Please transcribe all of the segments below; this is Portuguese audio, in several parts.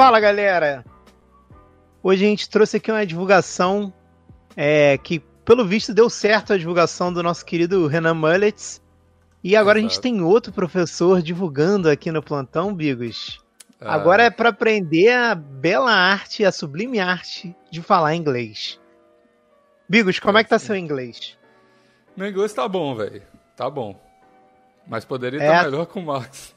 Fala galera! Hoje a gente trouxe aqui uma divulgação é, que, pelo visto, deu certo a divulgação do nosso querido Renan Mullets. E agora Exato. a gente tem outro professor divulgando aqui no plantão, Bigos. Ah. Agora é para aprender a bela arte, a sublime arte de falar inglês. Bigos, como é, é que tá seu inglês? Meu inglês tá bom, velho. Tá bom. Mas poderia estar é. melhor com o Max.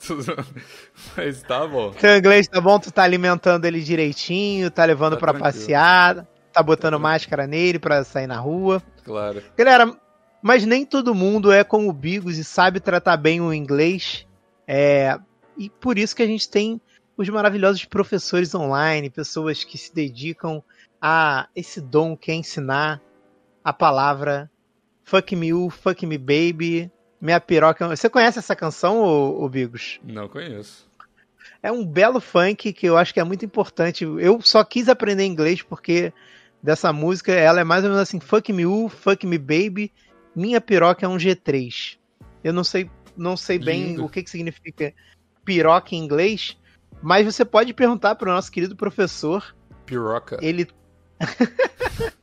Mas tá bom. Seu inglês tá bom? Tu tá alimentando ele direitinho, tá levando tá pra tranquilo. passear, tá botando tá máscara nele pra sair na rua. Claro. Galera, mas nem todo mundo é como o Bigos e sabe tratar bem o inglês. É, e por isso que a gente tem os maravilhosos professores online, pessoas que se dedicam a esse dom que é ensinar a palavra fuck me you, fuck me baby, minha piroca. Você conhece essa canção, ô, ô Bigos? Não conheço. É um belo funk que eu acho que é muito importante. Eu só quis aprender inglês porque dessa música ela é mais ou menos assim: fuck me u, fuck me baby, minha piroca é um G3. Eu não sei, não sei bem o que, que significa piroca em inglês, mas você pode perguntar para o nosso querido professor. Piroca. Ele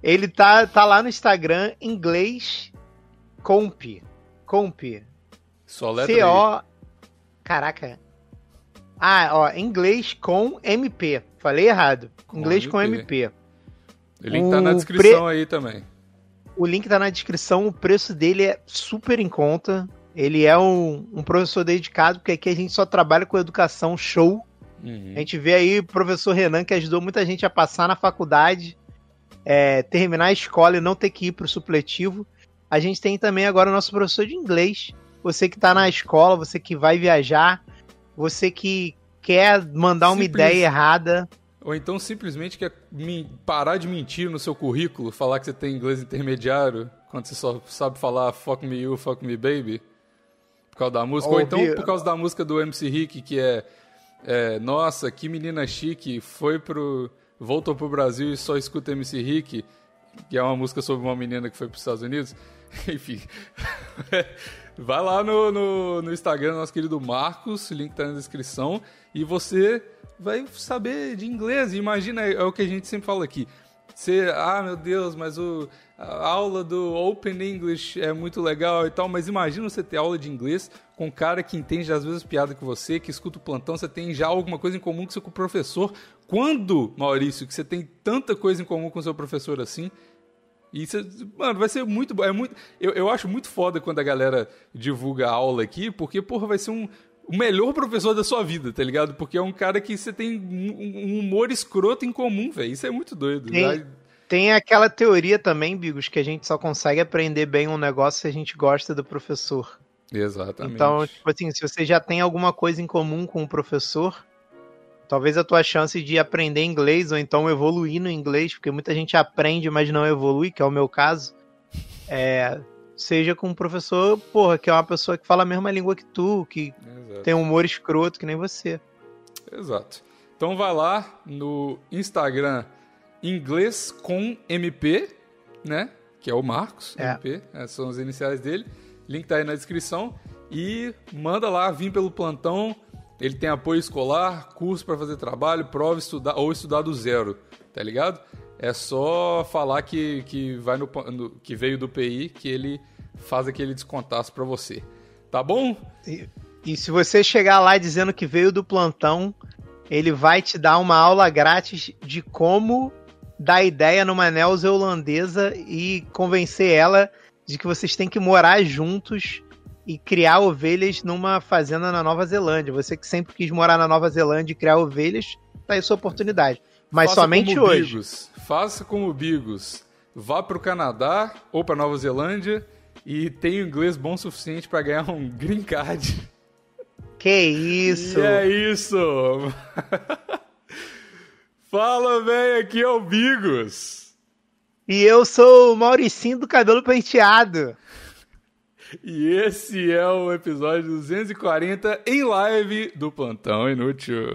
Ele tá, tá lá no Instagram, inglês Comp. Comp. Só letra C-O... Caraca. Ah, ó, inglês com MP. Falei errado. Com inglês MP. com MP. O link tá na descrição pre... aí também. O link tá na descrição. O preço dele é super em conta. Ele é um, um professor dedicado, porque aqui a gente só trabalha com educação show. Uhum. A gente vê aí o professor Renan, que ajudou muita gente a passar na faculdade, é, terminar a escola e não ter que ir pro supletivo. A gente tem também agora o nosso professor de inglês. Você que está na escola, você que vai viajar, você que quer mandar uma Simples. ideia errada. Ou então simplesmente quer parar de mentir no seu currículo, falar que você tem inglês intermediário, quando você só sabe falar fuck me you, fuck me baby, por causa da música. Ou, Ou então por causa da música do MC Rick, que é, é Nossa, que menina chique, foi pro. voltou pro Brasil e só escuta MC Rick, que é uma música sobre uma menina que foi pros Estados Unidos. Enfim. Vai lá no, no, no, Instagram do nosso querido Marcos, o link tá na descrição, e você vai saber de inglês. Imagina, é o que a gente sempre fala aqui. Você, ah, meu Deus, mas o, a aula do Open English é muito legal e tal, mas imagina você ter aula de inglês com um cara que entende às vezes piada que você, que escuta o plantão, você tem já alguma coisa em comum com seu professor. Quando, Maurício, que você tem tanta coisa em comum com seu professor assim, e isso, mano, vai ser muito bom. É muito, eu, eu acho muito foda quando a galera divulga a aula aqui, porque, porra, vai ser um, o melhor professor da sua vida, tá ligado? Porque é um cara que você tem um, humor escroto em comum, velho. Isso é muito doido. Tem, tem aquela teoria também, Bigos, que a gente só consegue aprender bem um negócio se a gente gosta do professor. Exatamente. Então, tipo assim, se você já tem alguma coisa em comum com o professor, talvez a tua chance de aprender inglês ou então evoluir no inglês, porque muita gente aprende, mas não evolui, que é o meu caso, é, seja com um professor, porra, que é uma pessoa que fala a mesma língua que tu, que Exato. tem um humor escroto que nem você. Exato. Então vai lá no Instagram inglês com MP, né? Que é o Marcos, é. MP, essas são as iniciais dele. Link tá aí na descrição. E manda lá, vim pelo plantão ele tem apoio escolar, curso para fazer trabalho, prova estudar ou estudar do zero, tá ligado? É só falar que, que vai no, no que veio do PI que ele faz aquele descontaço para você. Tá bom? E, e se você chegar lá dizendo que veio do plantão, ele vai te dar uma aula grátis de como dar ideia numa neozelandesa e convencer ela de que vocês têm que morar juntos e criar ovelhas numa fazenda na Nova Zelândia. Você que sempre quis morar na Nova Zelândia e criar ovelhas, tá aí sua oportunidade. Mas Faça somente hoje. Bigos. Faça como Bigos. Vá para o Canadá ou para Nova Zelândia e tenha inglês bom o suficiente para ganhar um green card. Que isso! E é isso! Fala, velho, aqui é o Bigos. E eu sou o Mauricinho do cabelo penteado. E esse é o episódio 240 em live do Plantão Inútil.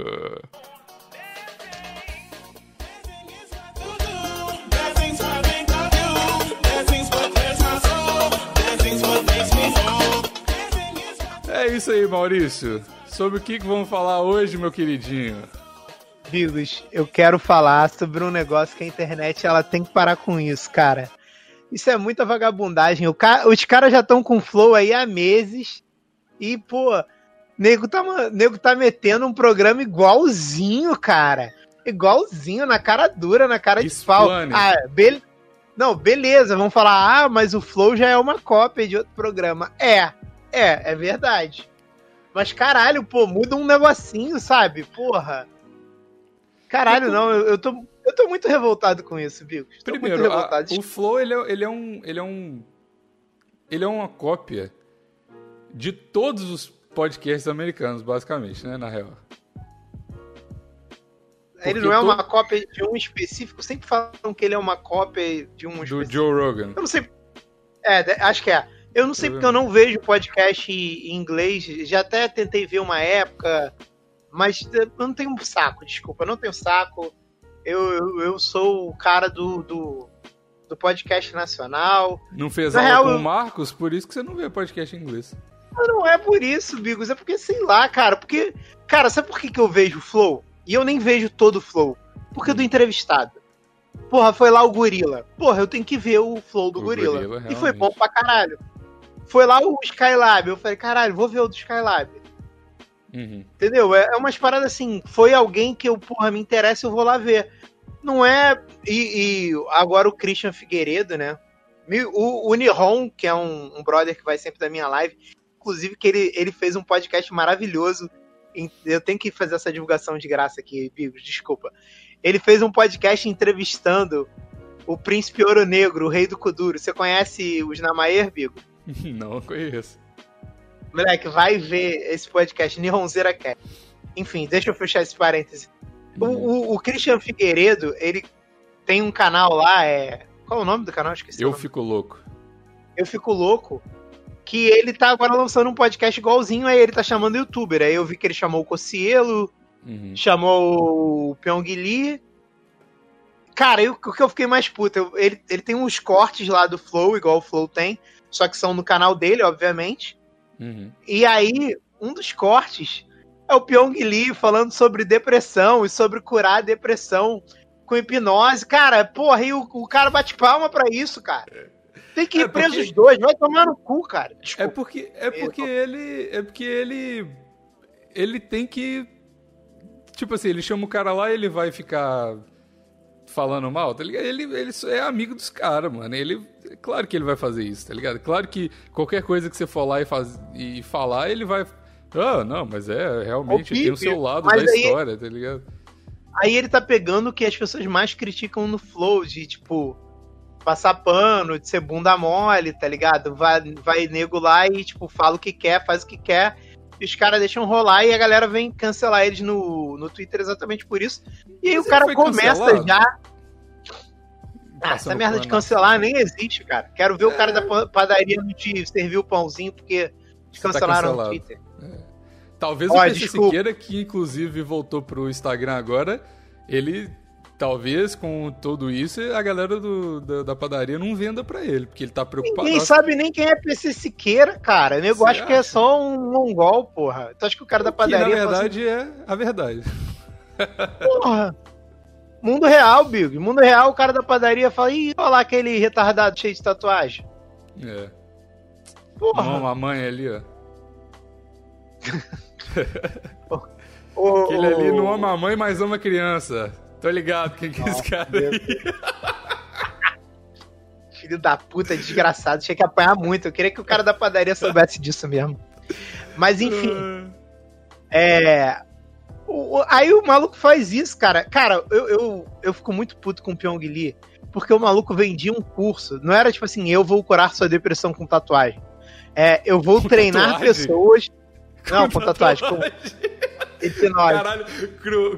É isso aí, Maurício. Sobre o que, que vamos falar hoje, meu queridinho? Bigos, eu quero falar sobre um negócio que a internet ela tem que parar com isso, cara. Isso é muita vagabundagem. O ca... Os caras já estão com flow aí há meses. E, pô, nego tá, nego tá metendo um programa igualzinho, cara. Igualzinho, na cara dura, na cara de pau. Ah, be... Não, beleza, vamos falar, ah, mas o Flow já é uma cópia de outro programa. É, é, é verdade. Mas caralho, pô, muda um negocinho, sabe? Porra. Caralho, não, eu, eu, tô, eu tô muito revoltado com isso, Bico. Primeiro, a, o Flow, ele é, ele é um. Ele é um. Ele é uma cópia de todos os podcasts americanos, basicamente, né? Na real. Ele não é uma cópia de um específico, sempre falam que ele é uma cópia de um específico. Do Joe Rogan. Eu não sei. É, acho que é. Eu não sei porque eu não vejo podcast em inglês. Já até tentei ver uma época, mas eu não tenho saco, desculpa, eu não tenho saco. Eu, eu, eu sou o cara do, do, do, podcast nacional. Não fez Na aula real, com o Marcos? Por isso que você não vê podcast em inglês. Não é por isso, Bigos. É porque, sei lá, cara. Porque, cara, sabe por que, que eu vejo o Flow? E eu nem vejo todo o Flow. Porque do entrevistado. Porra, foi lá o Gorila. Porra, eu tenho que ver o Flow do o Gorila. gorila e foi bom pra caralho. Foi lá o Skylab. Eu falei, caralho, vou ver o do Skylab. Uhum. Entendeu? É, é umas paradas assim. Foi alguém que eu, porra, me interessa, eu vou lá ver. Não é. E, e agora o Christian Figueiredo, né? O, o Nihon, que é um, um, brother que vai sempre da minha live, inclusive que ele, ele fez um podcast maravilhoso. Eu tenho que fazer essa divulgação de graça aqui, Bigos, desculpa. Ele fez um podcast entrevistando o príncipe ouro negro, o rei do Kuduro. Você conhece os Namaer, Bigo? Não conheço. Moleque, vai ver esse podcast, Nihonzeira Cat. Enfim, deixa eu fechar esse parêntese. O, uhum. o, o, Christian Figueiredo, ele tem um canal lá, é. Qual é o nome do canal? Esqueci. Eu Fico Louco. Eu Fico Louco. Que ele tá agora lançando um podcast igualzinho, aí ele tá chamando youtuber. Aí eu vi que ele chamou o Cocielo, uhum. chamou o Pyong Lee. Cara, eu, o que eu fiquei mais puto, eu, ele, ele tem uns cortes lá do Flow, igual o Flow tem só que são no canal dele, obviamente. Uhum. E aí, um dos cortes é o Pyong Lee falando sobre depressão e sobre curar a depressão com hipnose. Cara, porra, e o, o cara bate palma pra isso, cara. Tem que ir é porque... preso os dois, vai tomar no cu, cara. Desculpa. É porque, é porque ele. É porque ele. Ele tem que. Tipo assim, ele chama o cara lá e ele vai ficar falando mal, tá ligado? Ele, ele é amigo dos caras, mano. Ele, claro que ele vai fazer isso, tá ligado? Claro que qualquer coisa que você for lá e, faz, e falar, ele vai. Ah, não, mas é, realmente tem o seu lado da aí, história, tá ligado? Aí ele tá pegando o que as pessoas mais criticam no Flow, de tipo, passar pano, de ser bunda mole, tá ligado? Vai, vai nego lá e, tipo, fala o que quer, faz o que quer e os caras deixam rolar e a galera vem cancelar eles no, no Twitter exatamente por isso. E aí Mas o cara começa cancelado? já. Ah, essa merda de cancelar nem existe, cara. Quero ver é... o cara da padaria não te servir o pãozinho porque te tá cancelaram tá no Twitter. É. Talvez Ó, o PC Siqueira, que inclusive voltou pro Instagram agora, ele talvez com tudo isso a galera do, da, da, padaria não venda para ele, porque ele tá preocupado. Ninguém sabe nem quem é PC Siqueira, cara. Eu nego acho que é só um mongol, porra. Tu acha que o cara da padaria. Que, na verdade é a verdade. Porra. Mundo real, Big. Mundo real, o cara da padaria fala: ih, olha lá aquele retardado cheio de tatuagem. É. Porra. Não, a mãe ali, ó. Aquele ali não ama a mãe, mas ama a criança. Tô ligado quem que é esse cara. Filho da puta, desgraçado. Tinha que apanhar muito. Eu queria que o cara da padaria soubesse disso mesmo. Mas enfim. é. O, aí o maluco faz isso, cara. Cara, eu, eu, eu fico muito puto com o Pyong Lee. Porque o maluco vendia um curso. Não era tipo assim, eu vou curar sua depressão com tatuagem. É, eu vou com treinar tatuagem? pessoas. Com não, com tatuagem. tatuagem. Com... Hipnose. Caralho,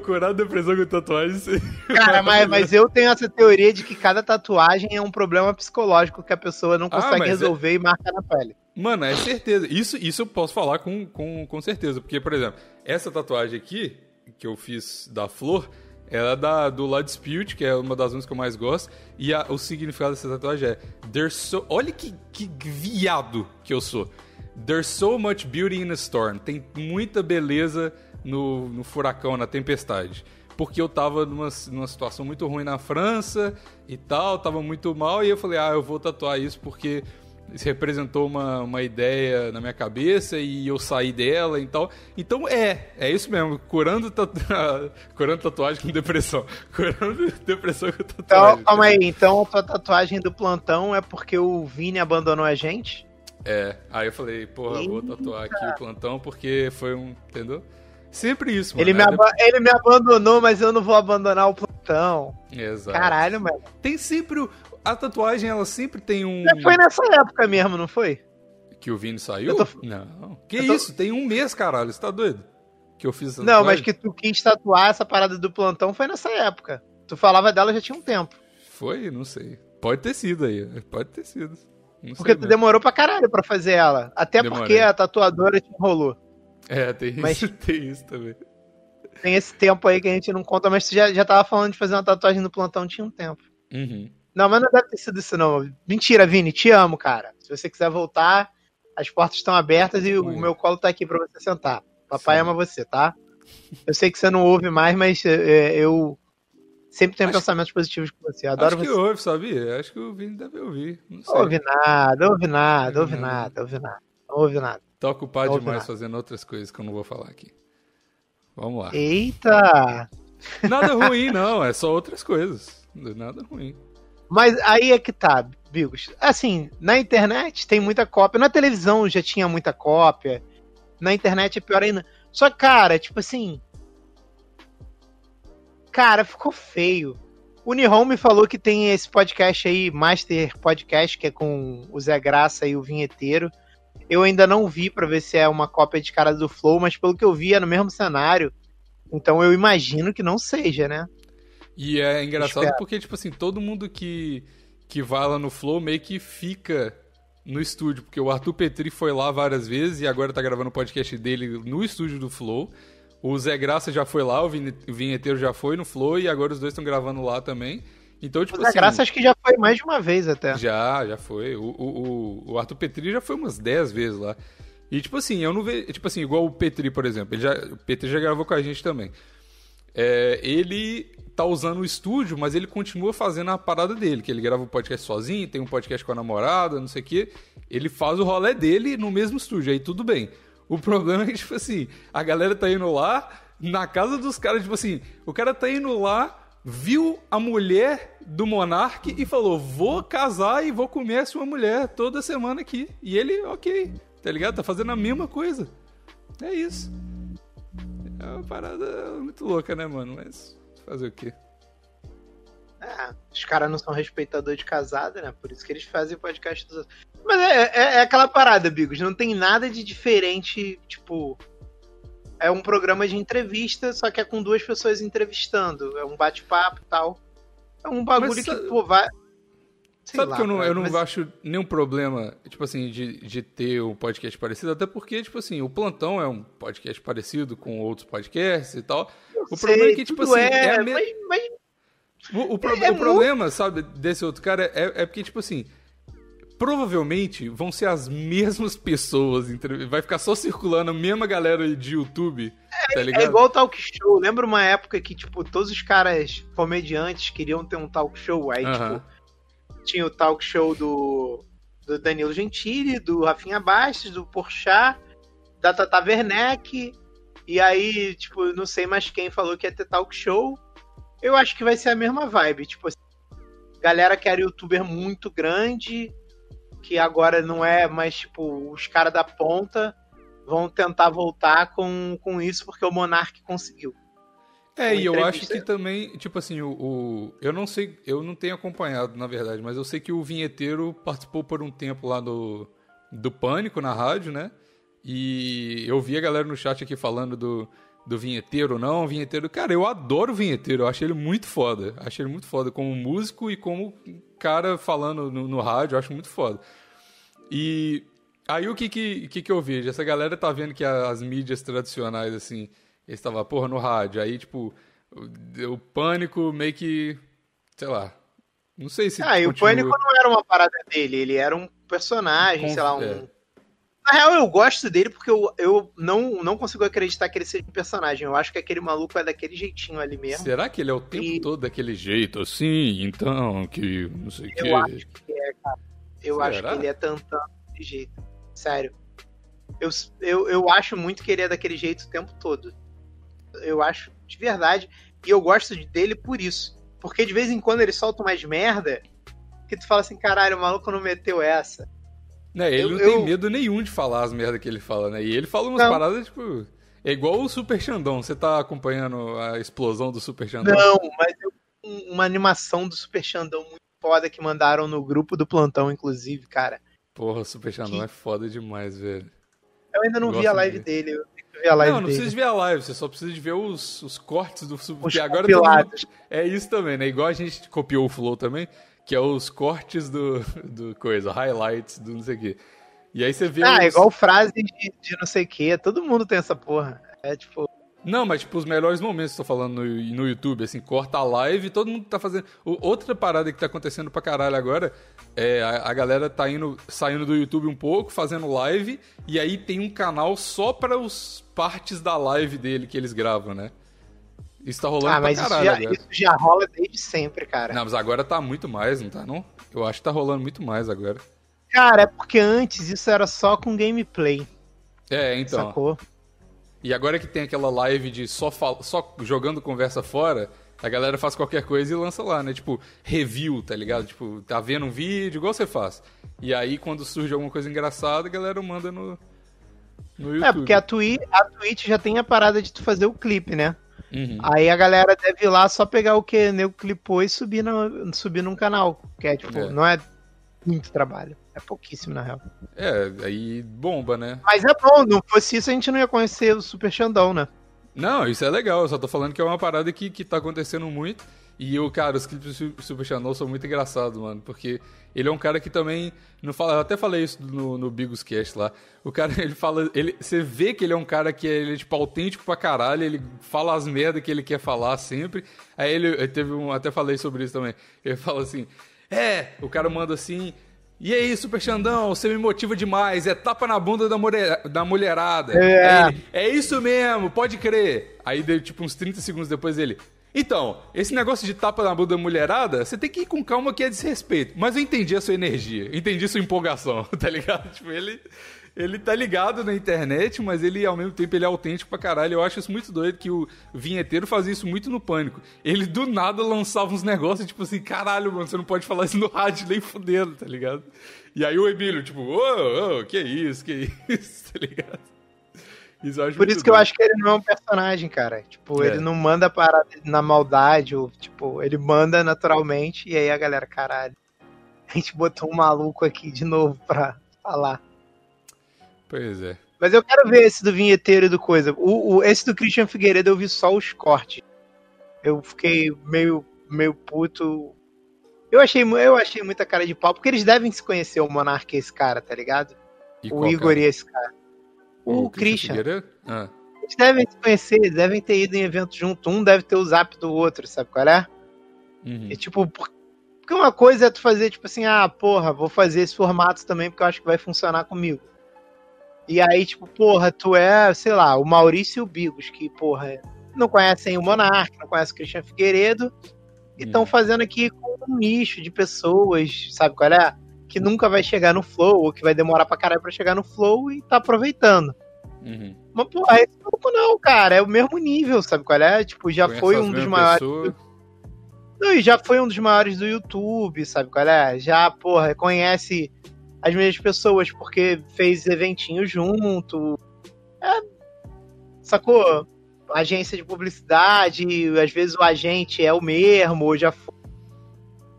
curar depressão com tatuagem. Cara, mas, mas eu tenho essa teoria de que cada tatuagem é um problema psicológico que a pessoa não ah, consegue ah, resolver é... e marca na pele. Mano, é certeza. Isso, isso eu posso falar com, com, com certeza. Porque, por exemplo, essa tatuagem aqui, que eu fiz da flor, ela é da, do La Dispute, que é uma das músicas que eu mais gosto. E a, o significado dessa tatuagem é. There's so... Olha que, que viado que eu sou. There's so much beauty in a storm. Tem muita beleza no, no furacão, na tempestade. porque eu tava numa, numa situação muito ruim na França e tal, tava muito mal, e eu falei, ah, eu vou tatuar isso porque isso representou uma, uma ideia na minha cabeça e eu saí dela e tal. Então é, é isso mesmo, curando, tatu... curando tatuagem com depressão. Curando depressão com tatuagem. Então, calma aí, então a tua tatuagem do plantão é porque o Vini abandonou a gente? É, aí eu falei, porra, Eita. vou tatuar aqui o plantão porque foi um, entendeu? Sempre isso, mano. Ele me, ele me abandonou, mas eu não vou abandonar o plantão. Exato. Caralho, mano. Tem sempre o, a tatuagem, ela sempre tem um. Foi nessa época mesmo, não foi? Que o Vini saiu? Tô... Não. Que tô... isso? Tem um mês, caralho. Você tá doido? Que eu fiz essa Não, mas que tu quis tatuar essa parada do plantão foi nessa época. Tu falava dela já tinha um tempo. Foi? Não sei. Pode ter sido aí. Pode ter sido. Não porque tu mesmo. demorou pra caralho pra fazer ela. Até Demorei. porque a tatuadora te enrolou. É, tem mas... isso, tem isso também. Tem esse tempo aí que a gente não conta, mas tu já, já tava falando de fazer uma tatuagem no plantão tinha um tempo. Uhum. Não, mas não deve ter sido isso, não. Mentira, Vini, te amo, cara. Se você quiser voltar, as portas estão abertas e o meu colo tá aqui pra você sentar. Papai Sim. ama você, tá? Eu sei que você não ouve mais, mas é, eu sempre tenho acho... pensamentos positivos com você. adoro Acho você. que ouve, sabia? Acho que o Vini deve ouvir. Não sei. Ouve nada, ouve nada, ouve nada, ouve nada. Não ouve nada. Tá ocupado demais nada. fazendo outras coisas que eu não vou falar aqui. Vamos lá. Eita! Nada ruim, não. É só outras coisas. Nada ruim. Mas aí é que tá, Bigos. Assim, na internet tem muita cópia. Na televisão já tinha muita cópia. Na internet é pior ainda. Só, cara, tipo assim. Cara, ficou feio. O Nihon me falou que tem esse podcast aí, Master Podcast, que é com o Zé Graça e o Vinheteiro. Eu ainda não vi para ver se é uma cópia de cara do Flow, mas pelo que eu vi é no mesmo cenário. Então eu imagino que não seja, né? E é engraçado Espero. porque, tipo assim, todo mundo que, que vai lá no Flow meio que fica no estúdio, porque o Arthur Petri foi lá várias vezes e agora tá gravando o podcast dele no estúdio do Flow. O Zé Graça já foi lá, o Vinheteiro já foi no Flow e agora os dois estão gravando lá também. Então, tipo Zé assim, Graça acho que já foi mais de uma vez até. Já, já foi. O, o, o Arthur Petri já foi umas 10 vezes lá. E, tipo assim, eu não vejo. Tipo assim, igual o Petri, por exemplo. Ele já, o Petri já gravou com a gente também. É, ele tá usando o estúdio, mas ele continua fazendo a parada dele, que ele grava o um podcast sozinho, tem um podcast com a namorada, não sei o quê. Ele faz o rolê dele no mesmo estúdio, aí tudo bem. O problema é que, tipo assim, a galera tá indo lá, na casa dos caras, tipo assim, o cara tá indo lá, viu a mulher do Monark e falou: vou casar e vou comer a sua mulher toda semana aqui. E ele, ok, tá ligado? Tá fazendo a mesma coisa. É isso. É uma parada muito louca, né, mano? Mas Fazer o quê? É, os caras não são respeitadores de casada, né? Por isso que eles fazem podcast dos outros. Mas é, é, é, aquela parada, Bigos. Não tem nada de diferente, tipo. É um programa de entrevista, só que é com duas pessoas entrevistando. É um bate-papo e tal. É um bagulho Mas, que, pô, vai. Sei Sabe lá, que eu não, cara, eu não mas... acho nenhum problema, tipo assim, de, de ter um podcast parecido, até porque, tipo assim, o Plantão é um podcast parecido com outros podcasts e tal. Eu o sei, problema é que, tipo assim, é, é me... mas, mas... O, o, pro, é, o problema, muito... sabe, desse outro cara é, é porque, tipo assim, provavelmente vão ser as mesmas pessoas, vai ficar só circulando a mesma galera de YouTube, é, tá? É igual talk show, lembra uma época que, tipo, todos os caras comediantes queriam ter um talk show, aí, uh -huh. tipo tinha o talk show do, do Danilo Gentili, do Rafinha Bastos, do Porchat, da Tata Werneck, e aí, tipo, não sei mais quem falou que ia ter talk show. Eu acho que vai ser a mesma vibe, tipo assim, galera que era youtuber muito grande, que agora não é mais, tipo, os caras da ponta vão tentar voltar com, com isso porque o Monark conseguiu. É, e eu acho que também, tipo assim, o, o, Eu não sei, eu não tenho acompanhado, na verdade, mas eu sei que o vinheteiro participou por um tempo lá do, do Pânico na rádio, né? E eu vi a galera no chat aqui falando do, do vinheteiro, não, vinheteiro. Cara, eu adoro o vinheteiro, eu acho ele muito foda. Acho ele muito foda como músico e como cara falando no, no rádio, eu acho muito foda. E aí o que que, que que eu vejo? Essa galera tá vendo que as mídias tradicionais, assim estava, porra, no rádio. Aí, tipo, o, pânico meio que. Sei lá. Não sei se. Ah, e o pânico não era uma parada dele, ele era um personagem, sei lá, um. É. Na real, eu gosto dele porque eu, eu não, não consigo acreditar que ele seja um personagem. Eu acho que aquele maluco é daquele jeitinho ali mesmo. Será que ele é o tempo e... todo daquele jeito assim? Então, que não sei o que. Eu acho que é, cara. Eu Será? acho que ele é tantão daquele jeito. Sério. Eu, eu, eu acho muito que ele é daquele jeito o tempo todo. Eu acho de verdade. E eu gosto dele por isso. Porque de vez em quando ele solta umas merda que tu fala assim, caralho, o maluco não meteu essa. Né, ele eu, não tem medo nenhum de falar as merdas que ele fala, né? E ele fala umas não. paradas, tipo. É igual o Super Xandão. Você tá acompanhando a explosão do Super Xandão? Não, mas eu, uma animação do Super Xandão muito foda que mandaram no grupo do plantão, inclusive, cara. Porra, o Super Xandão que... é foda demais, velho. Eu ainda não vi a live de dele. Eu tenho que ver a live não, não dele. precisa ver a live, você só precisa de ver os, os cortes do Super. Os agora mundo... É isso também, né? Igual a gente copiou o Flow também, que é os cortes do, do coisa, highlights do não sei o quê. E aí você vê. Ah, os... igual frase de, de não sei o quê. Todo mundo tem essa porra. É tipo. Não, mas tipo, os melhores momentos, tô falando no, no YouTube, assim, corta a live todo mundo tá fazendo. O, outra parada que tá acontecendo pra caralho agora é a, a, galera tá indo, saindo do YouTube um pouco, fazendo live, e aí tem um canal só para os partes da live dele que eles gravam, né? Isso tá rolando ah, mas pra caralho. Isso já, isso já rola desde sempre, cara. Não, mas agora tá muito mais, não tá, não? Eu acho que tá rolando muito mais agora. Cara, é porque antes isso era só com gameplay. É, então. Sacou? E agora que tem aquela live de só, fal... só jogando conversa fora, a galera faz qualquer coisa e lança lá, né? Tipo, review, tá ligado? Tipo, tá vendo um vídeo, igual você faz. E aí, quando surge alguma coisa engraçada, a galera manda no, no é, YouTube. É, porque a, Twi a Twitch já tem a parada de tu fazer o clipe, né? Uhum. Aí a galera deve ir lá só pegar o que o clipou e subir, no, subir num canal. Que é, tipo, é. não é muito trabalho. É pouquíssimo, na real. É, aí bomba, né? Mas é bom, não fosse isso a gente não ia conhecer o Super Xandão, né? Não, isso é legal, eu só tô falando que é uma parada que, que tá acontecendo muito. E eu, cara, os clipes do Super Xandão são muito engraçados, mano, porque ele é um cara que também não fala, eu até falei isso no, no Bigos Cast lá. O cara, ele fala, ele, você vê que ele é um cara que é, ele é, tipo autêntico pra caralho, ele fala as merdas que ele quer falar sempre. Aí ele, ele teve um, até falei sobre isso também. Ele fala assim: "É, o cara manda assim, e aí, Super Xandão, você me motiva demais. É tapa na bunda da, mulher, da mulherada. É. Ele, é isso mesmo, pode crer. Aí deu tipo uns 30 segundos depois ele. Então, esse negócio de tapa na bunda da mulherada, você tem que ir com calma que é desrespeito. Mas eu entendi a sua energia, entendi a sua empolgação, tá ligado? Tipo, ele ele tá ligado na internet, mas ele ao mesmo tempo ele é autêntico pra caralho. Eu acho isso muito doido que o vinheteiro fazia isso muito no pânico. Ele do nada lançava uns negócios, tipo assim, caralho, mano, você não pode falar isso no rádio nem fudendo, tá ligado? E aí o Emílio, tipo, ô, oh, oh, que isso, que isso, tá ligado? Isso Por isso que eu acho que ele não é um personagem, cara. Tipo, é. ele não manda parar na maldade, ou, tipo, ele manda naturalmente, e aí a galera, caralho. A gente botou um maluco aqui de novo pra falar. Pois é. Mas eu quero ver esse do vinheteiro e do coisa. O, o, esse do Christian Figueiredo eu vi só os cortes. Eu fiquei meio, meio puto. Eu achei, eu achei muita cara de pau, porque eles devem se conhecer, o Monark e esse cara, tá ligado? E o Igor cara? e esse cara. O, o Christian. Christian ah. Eles devem se conhecer, eles devem ter ido em evento junto. Um deve ter o zap do outro, sabe qual é? Uhum. E tipo, porque uma coisa é tu fazer, tipo assim, ah, porra, vou fazer esse formato também porque eu acho que vai funcionar comigo. E aí, tipo, porra, tu é, sei lá, o Maurício e o Bigos, que, porra, não conhecem o Monark, não conhecem o Cristian Figueiredo, e estão hum. fazendo aqui com um nicho de pessoas, sabe qual é? Que nunca vai chegar no flow, ou que vai demorar pra caralho pra chegar no flow e tá aproveitando. Uhum. Mas, porra, esse grupo não, cara, é o mesmo nível, sabe qual é? Tipo, já Conhece foi um dos maiores. Do... Não, e já foi um dos maiores do YouTube, sabe qual é? Já, porra, conhece as mesmas pessoas, porque fez eventinho junto. É, sacou? Agência de publicidade, às vezes o agente é o mesmo, ou já foi.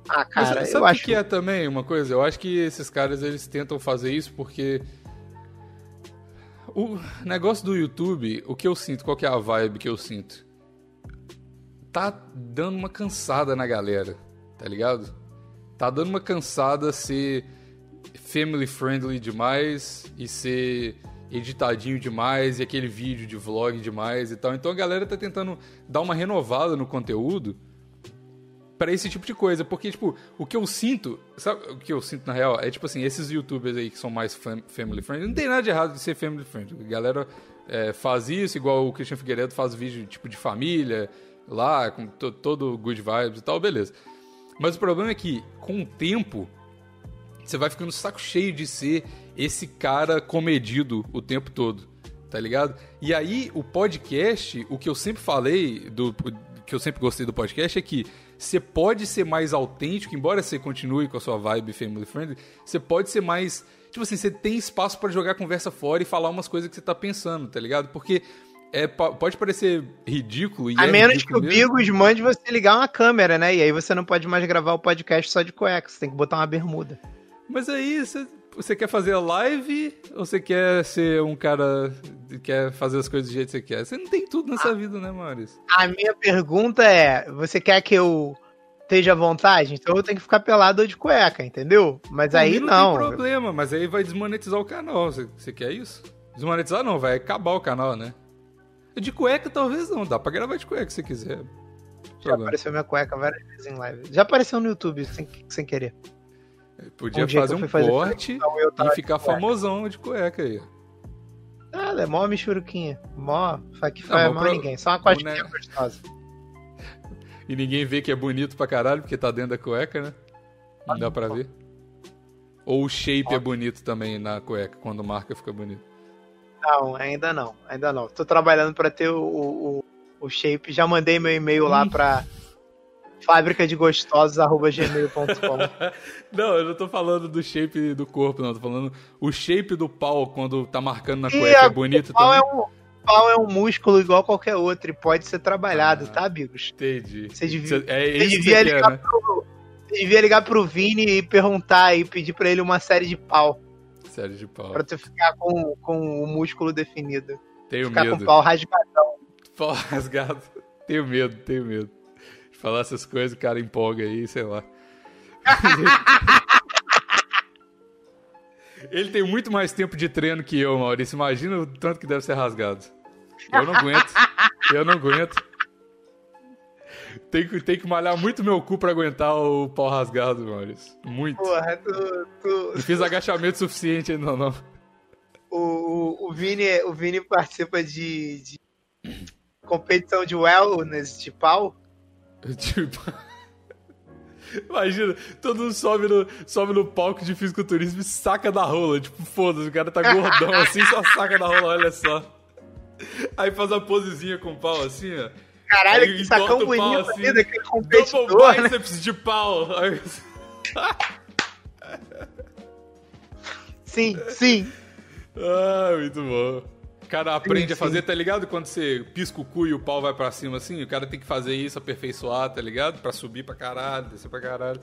Ah, cara, Mas, sabe eu acho que é também uma coisa. Eu acho que esses caras eles tentam fazer isso porque o negócio do YouTube, o que eu sinto, qual que é a vibe que eu sinto? Tá dando uma cansada na galera, tá ligado? Tá dando uma cansada ser family friendly demais e ser editadinho demais e aquele vídeo de vlog demais e tal. Então a galera tá tentando dar uma renovada no conteúdo para esse tipo de coisa. Porque, tipo, o que eu sinto, sabe o que eu sinto na real? É tipo assim, esses youtubers aí que são mais family friendly, não tem nada de errado de ser family friendly. A galera é, faz isso, igual o Christian Figueiredo faz vídeo tipo de família, lá, com todo good vibes e tal, beleza. Mas o problema é que, com o tempo, você vai ficando saco cheio de ser esse cara comedido o tempo todo, tá ligado? E aí, o podcast, o que eu sempre falei, do que eu sempre gostei do podcast, é que você pode ser mais autêntico, embora você continue com a sua vibe family friendly, você pode ser mais. Tipo assim, você tem espaço para jogar a conversa fora e falar umas coisas que você tá pensando, tá ligado? Porque é, pode parecer ridículo. a é menos que o Bigos mande você ligar uma câmera, né? E aí você não pode mais gravar o podcast só de cueca, você tem que botar uma bermuda. Mas aí, você, você quer fazer a live ou você quer ser um cara que quer fazer as coisas do jeito que você quer? Você não tem tudo nessa ah, vida, né, Maurício? A minha pergunta é: você quer que eu esteja à vontade? Então eu tenho que ficar pelado ou de cueca, entendeu? Mas aí não. Não tem problema, mas aí vai desmonetizar o canal. Você, você quer isso? Desmonetizar não, vai acabar o canal, né? De cueca talvez não, dá pra gravar de cueca se quiser. Já Problema. apareceu minha cueca várias vezes em live. Já apareceu no YouTube sem, sem querer. Podia um fazer um corte e ficar famosão de cueca aí. Nada, é mó michuruquinha. Mó. Que faz mó pro... ninguém. Só uma costinha né? gostosa. E ninguém vê que é bonito pra caralho, porque tá dentro da cueca, né? Não dá pra ver. Ou o shape é bonito também na cueca, quando marca fica bonito. Não, ainda não, ainda não. Tô trabalhando para ter o, o, o, shape. Já mandei meu e-mail lá pra fábrica de gostosos@gmail.com. não, eu não tô falando do shape do corpo, não. Tô falando o shape do pau quando tá marcando na cueca. É bonito pau também. É um, pau é um músculo igual qualquer outro e pode ser trabalhado, ah, tá, amigos? Entendi. Você devia, é você devia ligar quer, né? pro, você devia ligar pro Vini e perguntar e pedir para ele uma série de pau. Série de pau. Pra tu ficar com, com o músculo definido. Tenho ficar medo. com o pau rasgadão. Pau rasgado. tenho medo, tenho medo. De falar essas coisas, o cara empolga aí, sei lá. Ele tem muito mais tempo de treino que eu, Maurício. Imagina o tanto que deve ser rasgado. Eu não aguento. Eu não aguento. Tem que, tem que malhar muito meu cu pra aguentar o pau rasgado, Maurício. Muito. Porra, tu. tu... Não fiz agachamento suficiente ainda, não. O, o, o, Vini, o Vini participa de, de competição de wellness de pau? Tipo. Imagina, todo mundo sobe no, sobe no palco de fisiculturismo e saca da rola. Tipo, foda-se, o cara tá gordão assim, só saca da rola, olha só. Aí faz uma posezinha com o pau assim, ó. Caralho, que sacão bonito assim, vida, que competidor, Double né? bíceps de pau. sim, sim. Ah, muito bom. O cara aprende sim, a fazer, sim. tá ligado? Quando você pisca o cu e o pau vai pra cima assim, o cara tem que fazer isso, aperfeiçoar, tá ligado? Pra subir pra caralho, descer pra caralho.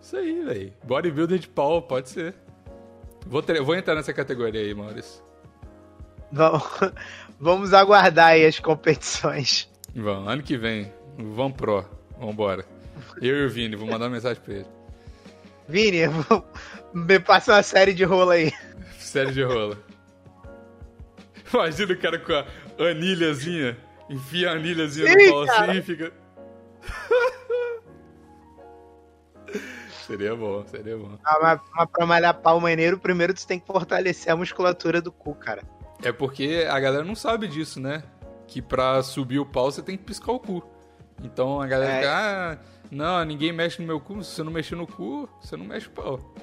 Isso aí, velho. Bodybuilder de pau, pode ser. Vou, ter... Vou entrar nessa categoria aí, Maurício. Vamos, vamos aguardar aí as competições. Vamos, ano que vem, vamos pro. Vambora. Eu e o Vini, vou mandar uma mensagem pra ele. Vini, me passa uma série de rola aí. Série de rola. Imagina o cara com a anilhazinha, enfia a anilhazinha Sim, no pau cara. assim e fica. seria bom, seria bom. Ah, mas, mas pra malhar pau maneiro, primeiro tu tem que fortalecer a musculatura do cu, cara. É porque a galera não sabe disso, né? que pra subir o pau você tem que piscar o cu. Então a galera é. fica, ah, não, ninguém mexe no meu cu, se você não mexer no cu, você não mexe o pau.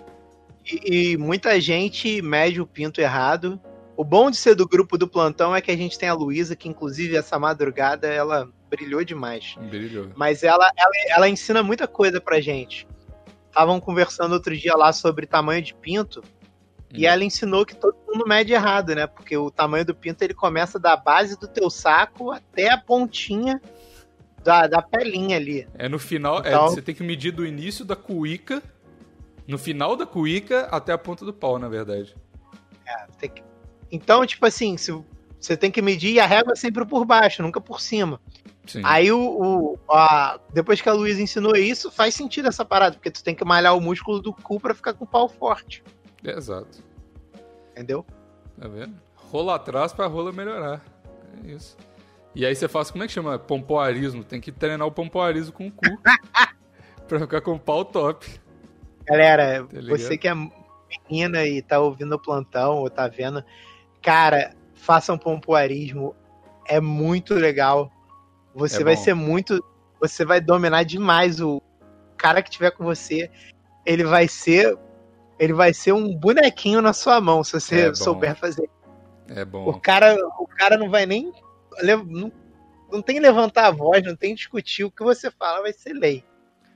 E, e, muita gente mede o pinto errado. O bom de ser do grupo do plantão é que a gente tem a Luísa, que inclusive essa madrugada ela brilhou demais. Brilhou. Mas ela, ela, ela ensina muita coisa pra gente. Estavam conversando outro dia lá sobre tamanho de pinto. E ela ensinou que todo mundo mede errado, né? Porque o tamanho do pinto ele começa da base do teu saco até a pontinha da, da pelinha ali. É no final, é, então, é, você tem que medir do início da cuíca, no final da cuíca até a ponta do pau, na verdade. É, que... Então, tipo assim, se, você tem que medir a régua sempre por baixo, nunca por cima. Sim. Aí o, o a, depois que a Luísa ensinou isso, faz sentido essa parada, porque tu tem que malhar o músculo do cu para ficar com o pau forte. exato. Entendeu? Tá vendo? Rola atrás pra rola melhorar. É isso. E aí você faz, como é que chama? Pompoarismo. Tem que treinar o pompoarismo com o cu. pra ficar com o pau top. Galera, tá você que é menina e tá ouvindo o plantão ou tá vendo, cara, façam pompoarismo. É muito legal. Você é vai ser muito. Você vai dominar demais o cara que tiver com você. Ele vai ser. Ele vai ser um bonequinho na sua mão, se você é souber fazer. É bom. O cara, o cara não vai nem. Não, não tem levantar a voz, não tem discutir. O que você fala vai ser lei.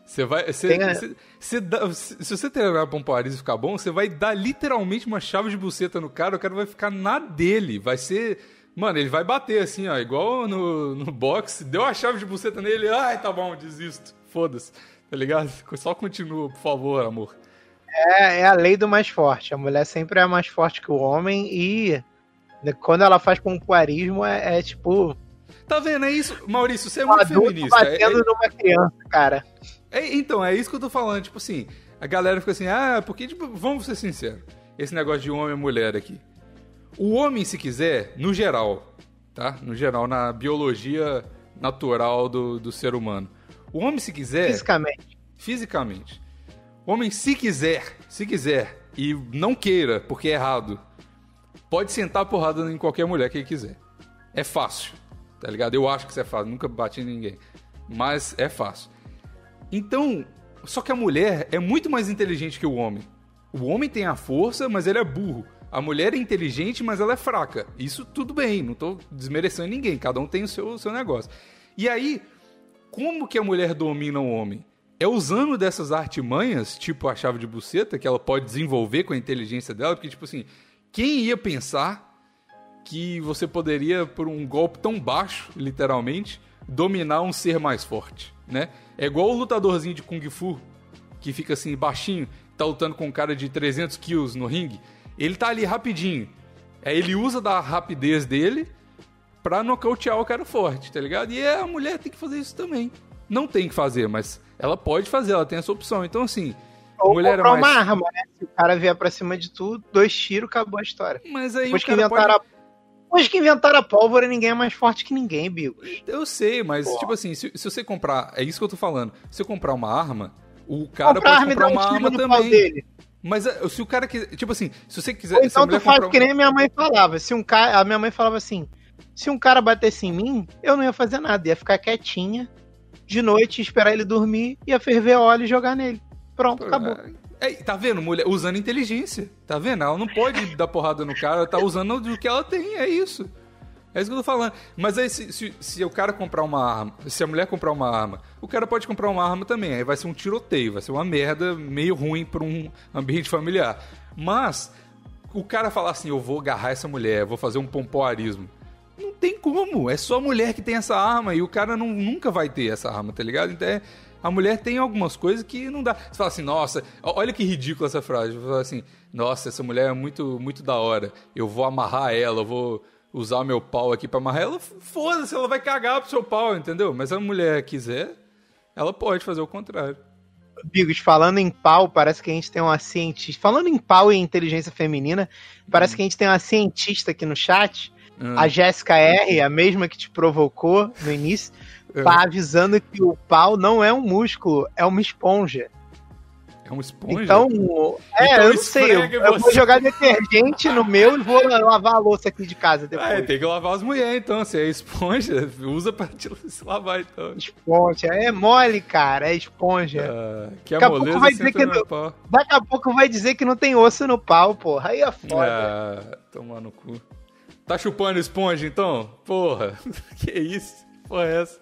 Você vai. A... dá, se, se você treinar pompoarismo e ficar bom, você vai dar literalmente uma chave de buceta no cara, o cara vai ficar na dele. Vai ser. Mano, ele vai bater assim, ó, igual no, no boxe. Deu a chave de buceta nele, ai, tá bom, desisto. Foda-se. Tá ligado? Só continua, por favor, amor. É, é a lei do mais forte. A mulher sempre é mais forte que o homem e quando ela faz pompoarismo é, é tipo. Tá vendo? É isso. Maurício, você é muito feminista. batendo é, numa criança, cara. É, então, é isso que eu tô falando. Tipo assim, a galera fica assim, ah, porque, tipo, vamos ser sinceros. Esse negócio de homem e mulher aqui. O homem, se quiser, no geral, tá? No geral, na biologia natural do, do ser humano. O homem, se quiser. Fisicamente. Fisicamente. O homem, se quiser, se quiser, e não queira, porque é errado, pode sentar a porrada em qualquer mulher que ele quiser. É fácil, tá ligado? Eu acho que isso é fácil, nunca bati em ninguém. Mas é fácil. Então, só que a mulher é muito mais inteligente que o homem. O homem tem a força, mas ele é burro. A mulher é inteligente, mas ela é fraca. Isso tudo bem, não tô desmerecendo ninguém, cada um tem o seu, seu negócio. E aí, como que a mulher domina o homem? É usando dessas artimanhas, tipo a chave de buceta, que ela pode desenvolver com a inteligência dela, porque, tipo assim, quem ia pensar que você poderia, por um golpe tão baixo, literalmente, dominar um ser mais forte, né? É igual o lutadorzinho de Kung Fu, que fica assim, baixinho, tá lutando com um cara de 300 quilos no ringue. Ele tá ali rapidinho. Aí ele usa da rapidez dele pra nocautear o cara forte, tá ligado? E a mulher tem que fazer isso também. Não tem que fazer, mas ela pode fazer, ela tem essa opção. Então, assim, ou mulher comprar mais... uma arma, né? Se o cara vier pra cima de tudo, dois tiros, acabou a história. Mas aí Depois que inventaram pode... a... Depois que inventaram a pólvora, ninguém é mais forte que ninguém, Bigos. Eu sei, mas, Pô. tipo assim, se, se, você comprar... É isso que eu tô falando. Se eu comprar uma arma, o cara comprar pode comprar uma arma também. Mas é, se o cara quiser... Tipo assim, se você quiser... Ou então tu faz que nem minha mãe falava. Se um cara... A minha mãe falava assim... Se um cara batesse em mim, eu não ia fazer nada. Ia ficar quietinha de noite, esperar ele dormir, ia ferver óleo e jogar nele. Pronto, acabou. É, tá vendo? Mulher usando inteligência. Tá vendo? Ela não pode dar porrada no cara, ela tá usando o que ela tem, é isso. É isso que eu tô falando. Mas aí, se, se, se, o cara comprar uma arma, se a mulher comprar uma arma, o cara pode comprar uma arma também. Aí vai ser um tiroteio, vai ser uma merda meio ruim pra um ambiente familiar. Mas, o cara falar assim: eu vou agarrar essa mulher, vou fazer um pompoarismo. Não tem como. É só a mulher que tem essa arma e o cara não, nunca vai ter essa arma, tá ligado? Então é a mulher tem algumas coisas que não dá. Você fala assim, nossa, olha que ridícula essa frase. Você fala assim, nossa, essa mulher é muito, muito da hora. Eu vou amarrar ela, eu vou usar meu pau aqui para amarrar ela. Foda-se, ela vai cagar pro seu pau, entendeu? Mas se a mulher quiser, ela pode fazer o contrário. Bigos, falando em pau, parece que a gente tem uma cientista. Falando em pau e inteligência feminina, parece hum. que a gente tem uma cientista aqui no chat. Hum. A Jéssica R, a mesma que te provocou no início. É. Tá avisando que o pau não é um músculo, é uma esponja. É uma esponja? Então, é, então eu não sei. Eu, eu, vou jogar detergente no meu e vou lavar a louça aqui de casa depois. É, tem que lavar as mulheres, então. Se é esponja, usa pra te, se lavar, então. Esponja. É mole, cara. É esponja. Ah, que daqui a pouco vai dizer que não, Daqui a pouco vai dizer que não tem osso no pau, porra. Aí é foda. Ah, tomar no cu. Tá chupando esponja, então? Porra. que isso? Porra é essa?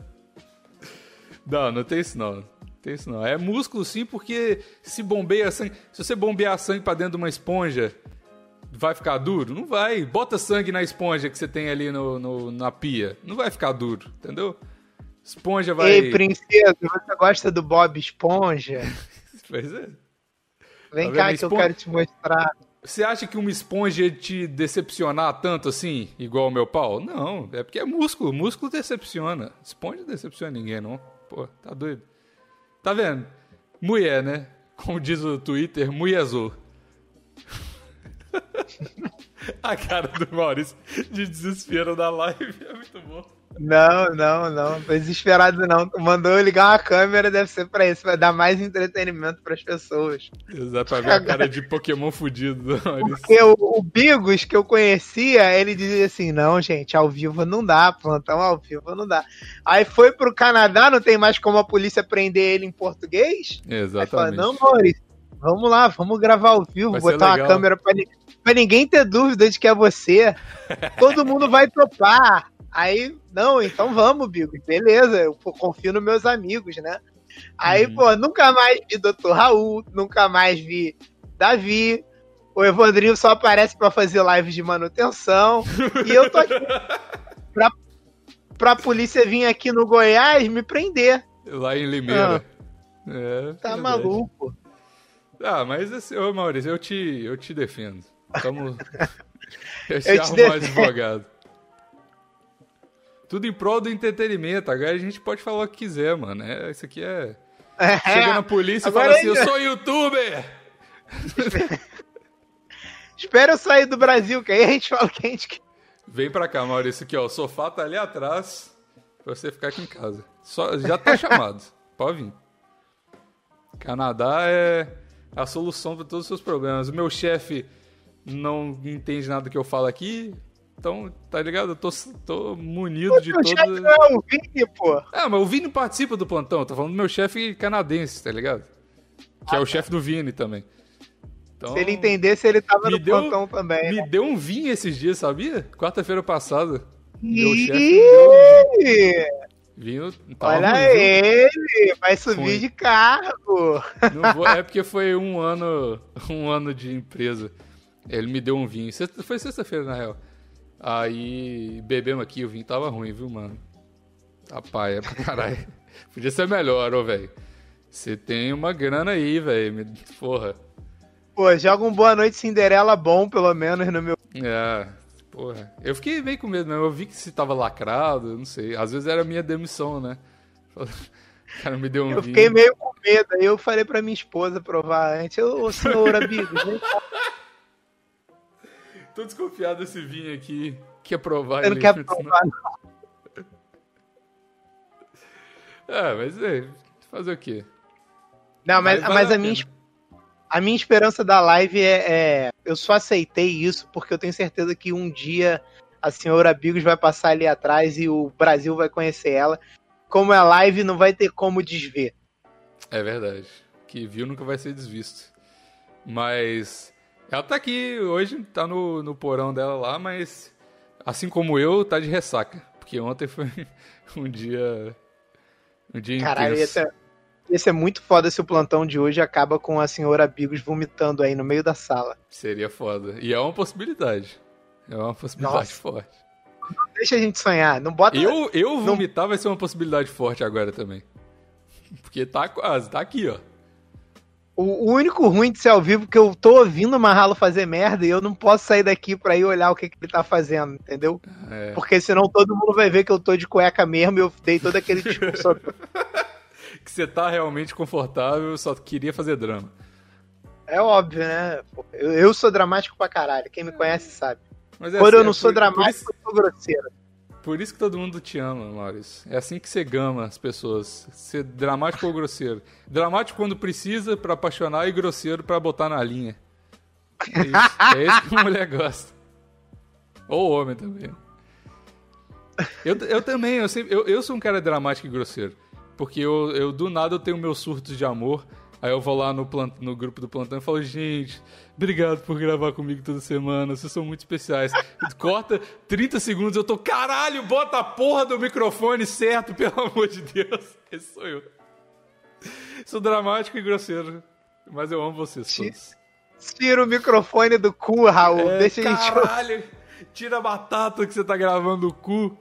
Não, não tem isso não. Tem isso não. É músculo sim, porque se bombeia sangue. Se você bombear sangue para dentro de uma esponja, vai ficar duro? Não vai. Bota sangue na esponja que você tem ali no, no na pia. Não vai ficar duro, entendeu? Esponja vai. Ei, princesa, você gosta do Bob Esponja? pois é. Vem tá cá que esponja... eu quero te mostrar. Você acha que uma esponja ia te decepcionar tanto assim, igual o meu pau? Não, é porque é músculo. Músculo decepciona. Esponja decepciona ninguém, não. Pô, tá doido. Tá vendo? Mulher, né? Como diz o Twitter, mulherzou. A cara do Maurício de desespero da live é muito bom. Não, não, não. Tô desesperado não. Mandou eu ligar uma câmera, deve ser pra isso. Vai dar mais entretenimento pras pessoas. Exato, pra ver a cara de Pokémon fudido. Porque o, o Bigos que eu conhecia, ele dizia assim: não, gente, ao vivo não dá, plantão ao vivo não dá. Aí foi pro Canadá, não tem mais como a polícia prender ele em português? Exatamente. Aí fala, não, Maurício, vamos lá, vamos gravar ao vivo, vai botar uma câmera pra, pra ninguém ter dúvida de que é você. Todo mundo vai topar. Aí, não, então vamos, Bigo. Beleza, eu confio nos meus amigos, né? Aí, uhum. pô, nunca mais vi Dr. Raul, nunca mais vi Davi. O Evandrinho só aparece para fazer live de manutenção. e eu tô aqui pra, pra polícia vir aqui no Goiás me prender. Lá em Limeira. Ah, é, tá verdade. maluco. Ah, mas assim, ô Maurício, eu te, eu te defendo. Tamo... eu te, eu te um advogado. Tudo em prol do entretenimento. Agora a gente pode falar o que quiser, mano. É, isso aqui é. é. Chega na polícia e fala assim: Eu sou youtuber! Espera eu sair do Brasil, que aí a gente fala o que a gente quer. Vem pra cá, Maurício, aqui, ó. O sofá tá ali atrás pra você ficar aqui em casa. Só, já tá chamado. Pode vir. Canadá é a solução para todos os seus problemas. O meu chefe não entende nada que eu falo aqui, então, tá ligado? Eu tô, tô munido pô, de todo. Chefe não é o Vini, pô. É, mas o Vini participa do plantão. Tô falando do meu chefe canadense, tá ligado? Que ah, é o tá. chefe do Vini também. Então, Se ele entendesse, ele tava no deu, plantão também. Me né? deu um vinho esses dias, sabia? Quarta-feira passada. Meu chefe vinho. Olha ruim, ele, vai subir de cargo. Vou, é porque foi um ano, um ano de empresa. Ele me deu um vinho. Foi sexta-feira, na real. Aí bebemos aqui, o vinho tava ruim, viu, mano? Tá paia pra caralho. Podia ser melhor, ô, velho. Você tem uma grana aí, velho. Porra. Pô, joga um Boa Noite Cinderela bom, pelo menos, no meu. É, porra. Eu fiquei meio com medo mesmo. Eu vi que se tava lacrado, não sei. Às vezes era minha demissão, né? O cara me deu um Eu vinho. fiquei meio com medo. Aí eu falei pra minha esposa provar antes. Ô, senhor Abigos, vem cá. Tô desconfiado desse vinho aqui. Quer provar Eu não quero provar, não. É, mas é, fazer o quê? Não, mas, mas, mas a, minha, a minha esperança da live é, é, Eu só aceitei isso porque eu tenho certeza que um dia a senhora Bigos vai passar ali atrás e o Brasil vai conhecer ela. Como é live, não vai ter como desver. É verdade. Que viu nunca vai ser desvisto. Mas ela tá aqui hoje, tá no, no porão dela lá, mas assim como eu, tá de ressaca. Porque ontem foi um dia. Um dia Caralho, esse é, esse é muito foda se o plantão de hoje acaba com a senhora Bigos vomitando aí no meio da sala. Seria foda. E é uma possibilidade. É uma possibilidade Nossa. forte. Não deixa a gente sonhar. Não bota. Eu, eu vomitar não... vai ser uma possibilidade forte agora também. Porque tá quase, tá aqui, ó. O, único ruim de ser ao vivo é que eu tô ouvindo o Marralo fazer merda e eu não posso sair daqui pra ir olhar o que, que ele tá fazendo, entendeu? É. Porque senão todo mundo vai ver que eu tô de cueca mesmo e eu dei todo aquele discurso. que você tá realmente confortável, só queria fazer drama. É óbvio, né? Eu, eu sou dramático pra caralho. Quem me conhece sabe. É Quando assim, eu não sou por, dramático, por isso... eu sou grosseiro. Por isso que todo mundo te ama, Maurício. É assim que você gama as pessoas. Ser dramático ou grosseiro. Dramático quando precisa para apaixonar e grosseiro para botar na linha. É isso, é isso que a mulher gosta. Ou homem também. Eu, eu também, eu, sempre, eu, eu sou um cara dramático e grosseiro. Porque eu, eu do nada eu tenho meus surtos de amor Aí eu vou lá no, plant... no grupo do plantão e falo, gente, obrigado por gravar comigo toda semana, vocês são muito especiais. Corta 30 segundos, eu tô, caralho, bota a porra do microfone certo, pelo amor de Deus. Esse sou eu. Sou dramático e grosseiro, mas eu amo vocês todos. Tira o microfone do cu, Raul, é, deixa a gente... Caralho, tira a batata que você tá gravando o cu.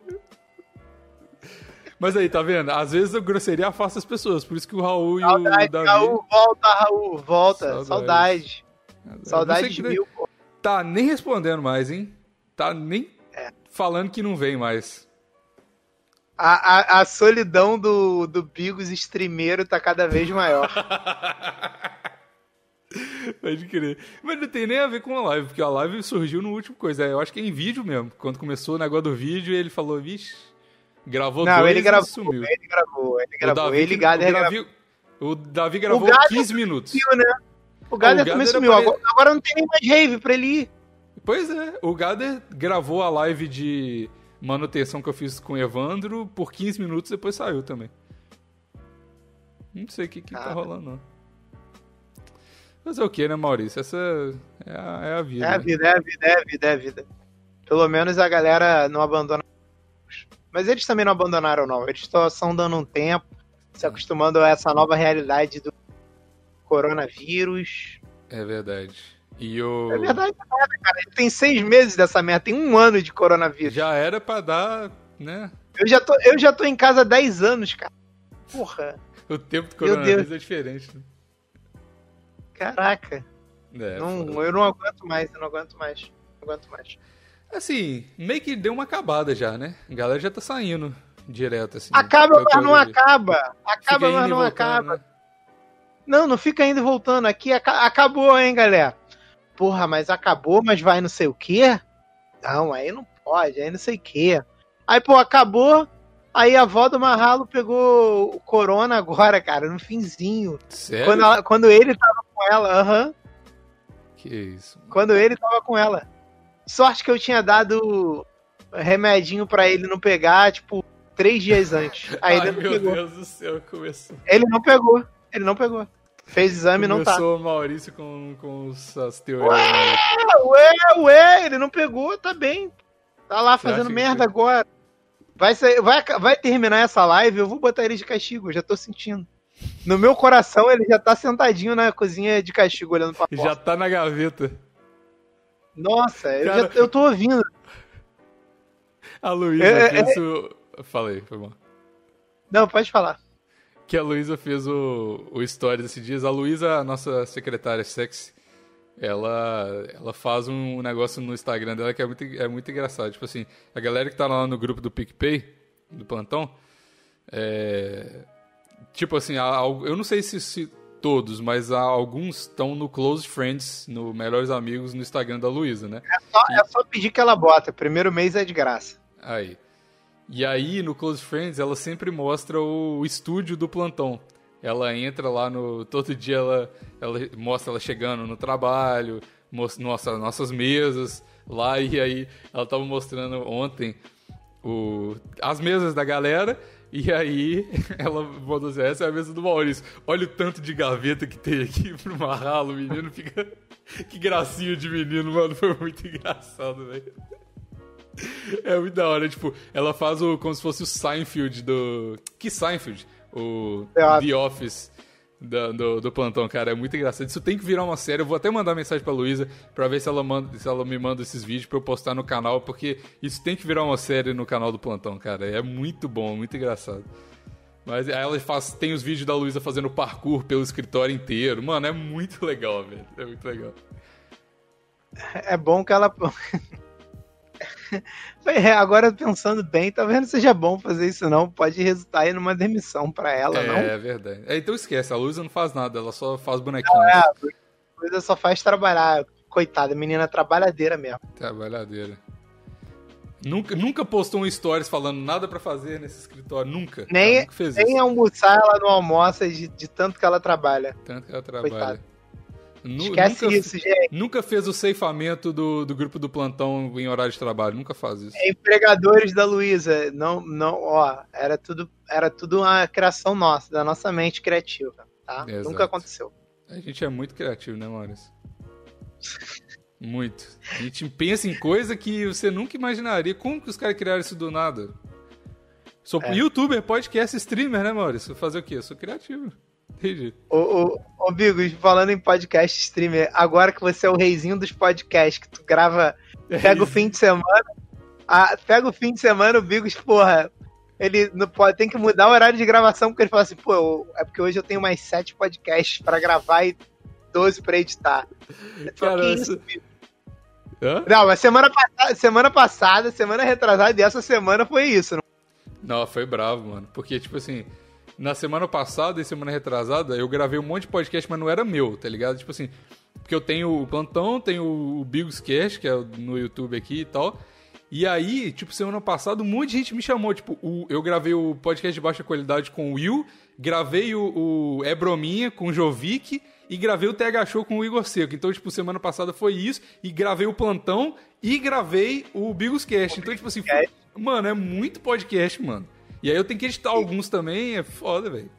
Mas aí, tá vendo? Às vezes a grosseria afasta as pessoas, por isso que o Raul Saudade, e o Davi... Raul, volta, Raul, volta. Saudade. Saudade, Saudade de mil, pô. Tá nem respondendo mais, hein? Tá nem é. falando que não vem mais. A, a, a, solidão do, do Bigos streameiro tá cada vez maior. Pode crer. Mas não tem nem a ver com a live, porque a live surgiu no último coisa. Eu acho que é em vídeo mesmo. Quando começou o negócio do vídeo, ele falou, vixe Gravou não, dois ele gravou, sumiu. Ele gravou, ele gravou. O Davi, ele, Gader, o, Davi, o Davi gravou o 15 minutos. Sumiu, né? O Gader, ah, o também sumiu. Agora, agora, não tem nem mais rave pra ele ir. Pois é, o Gader gravou a live de manutenção que eu fiz com o Evandro por 15 minutos e depois saiu também. Não sei o que, que tá rolando, não. Mas é o que, né, Maurício? Essa é a, é a vida. É a né? vida, é a vida, é a vida, é a vida. Pelo menos a galera não abandona. Mas eles também não abandonaram, não. Eles estão dando um tempo, se acostumando a essa nova realidade do coronavírus. É verdade. E o... É verdade, cara. Tem seis meses dessa merda, tem um ano de coronavírus. Já era pra dar, né? Eu já tô, eu já tô em casa há 10 anos, cara. Porra. o tempo do coronavírus é diferente. Né? Caraca. É, não, eu não aguento mais, eu não aguento mais. Não aguento mais. Assim, meio que deu uma acabada já, né? A galera já tá saindo direto, assim. Acaba, mas não acaba. Acaba, mas não voltando, acaba. Né? Não, não fica indo e voltando. Aqui acabou, hein, galera? Porra, mas acabou, mas vai não sei o quê? Não, aí não pode, aí não sei o quê. Aí, pô, acabou. Aí a avó do Marralo pegou o Corona agora, cara, no finzinho. Sério? Quando, ela, quando ele tava com ela, aham. Uhum. Que isso. Mano. Quando ele tava com ela. Sorte que eu tinha dado remedinho para ele não pegar, tipo, três dias antes. Aí Ai, ele meu pegou. Deus do céu, começou. Ele não pegou. Ele não pegou. Fez exame e não tá. Começou o Maurício com, com as teorias. Ué, ué, ué, ele não pegou, tá bem. Tá lá Você fazendo merda agora. Vai, sair, vai, vai terminar essa live, eu vou botar ele de castigo, já tô sentindo. No meu coração, ele já tá sentadinho na cozinha de castigo, olhando pra porta. Já tá na gaveta. Nossa, Cara, eu, já, eu tô ouvindo. A Luísa é, fez é... o. Falei, foi bom. Não, pode falar. Que a Luísa fez o, o Stories esses dias. A Luísa, a nossa secretária sexy, ela, ela faz um negócio no Instagram dela que é muito, é muito engraçado. Tipo assim, a galera que tá lá no grupo do PicPay, do plantão, é. Tipo assim, eu não sei se, se todos, mas há alguns estão no Close Friends, no Melhores Amigos, no Instagram da Luísa, né? É só, e... é só pedir que ela bota. Primeiro mês é de graça. Aí. E aí, no Close Friends, ela sempre mostra o estúdio do plantão. Ela entra lá no. Todo dia ela, ela mostra ela chegando no trabalho, mostra nossas mesas lá, e aí ela tava mostrando ontem o, as mesas da galera e aí, ela mandou assim, essa é a mesa do Maurício. Olha o tanto de gaveta que tem aqui pro Marralo, o menino fica... Que gracinha de menino, mano. Foi muito engraçado, velho. É muito da hora, tipo, ela faz o como se fosse o Seinfeld do... Que Seinfeld? O The Office do, do, do, plantão, cara. É muito engraçado. Isso tem que virar uma série. Eu vou até mandar mensagem pra Luísa pra ver se ela, manda, se ela me manda esses vídeos pra eu postar no canal, porque isso tem que virar uma série no canal do plantão, cara. É muito bom, muito engraçado. Mas aí ela faz, tem os vídeos da Luísa fazendo parkour pelo escritório inteiro. Mano, é muito legal, velho. É muito legal. É bom que ela. É, agora pensando bem, talvez não seja bom fazer isso não, pode resultar aí numa demissão para ela, é, não? É verdade. É, então esquece, a Luísa não faz nada, ela só faz bonequinho. é, a Luísa só faz trabalhar, coitada, menina trabalhadeira mesmo. Trabalhadeira. Nunca, nunca postou um stories falando nada para fazer nesse escritório, nunca. Nem, nunca nem almoçar ela não almoça de, de tanto que ela trabalha. Tanto que ela trabalha. Coitada. Esquece nunca, isso, gente. Nunca fez o ceifamento do, do grupo do plantão em horário de trabalho, nunca faz isso. Empregadores da Luísa, não, não, ó, era tudo, era tudo uma criação nossa, da nossa mente criativa, tá? Exato. Nunca aconteceu. A gente é muito criativo, né, Maurício? muito. A gente pensa em coisa que você nunca imaginaria. Como que os caras criaram isso do nada? Sou é. youtuber, podcast, streamer, né, Maurício? Fazer o quê? Eu sou criativo. Entendi. Ô, ô, ô Bigos, falando em podcast streamer, agora que você é o reizinho dos podcasts, que tu grava, pega o fim de semana, a, pega o fim de semana, o Bigos, porra, ele não pode, tem que mudar o horário de gravação, porque ele fala assim, pô, é porque hoje eu tenho mais sete podcasts pra gravar e 12 pra editar. Cara, que isso, Hã? Não, mas semana passada, semana passada, semana retrasada e essa semana foi isso. Não? não, foi bravo, mano. Porque, tipo assim, na semana passada e semana retrasada, eu gravei um monte de podcast, mas não era meu, tá ligado? Tipo assim, porque eu tenho o Plantão, tenho o Bigos Cast, que é no YouTube aqui e tal. E aí, tipo, semana passada, um monte de gente me chamou. Tipo, o, eu gravei o podcast de baixa qualidade com o Will, gravei o, o É Brominha com o Jovic e gravei o TH Show com o Igor Seco. Então, tipo, semana passada foi isso, e gravei o Plantão e gravei o Bigos Cast. Então, tipo assim, foi, mano, é muito podcast, mano. E aí eu tenho que editar alguns também, é foda, velho.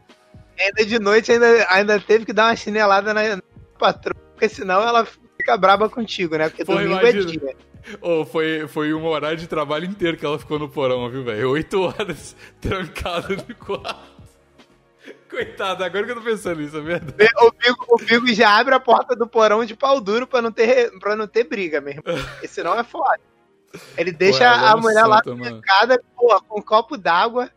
Ainda de noite ainda, ainda teve que dar uma chinelada na patroa, porque senão ela fica braba contigo, né? Porque domingo é imagina. é dia. Oh, foi, foi um horário de trabalho inteiro que ela ficou no porão, viu, velho? Oito horas trancada no quarto. Coitado, agora que eu tô pensando nisso, é verdade. O Bigo, o Bigo já abre a porta do porão de pau duro pra não ter, pra não ter briga mesmo. Porque senão é foda. Ele deixa Pô, a mulher lá trancada, porra, com um copo d'água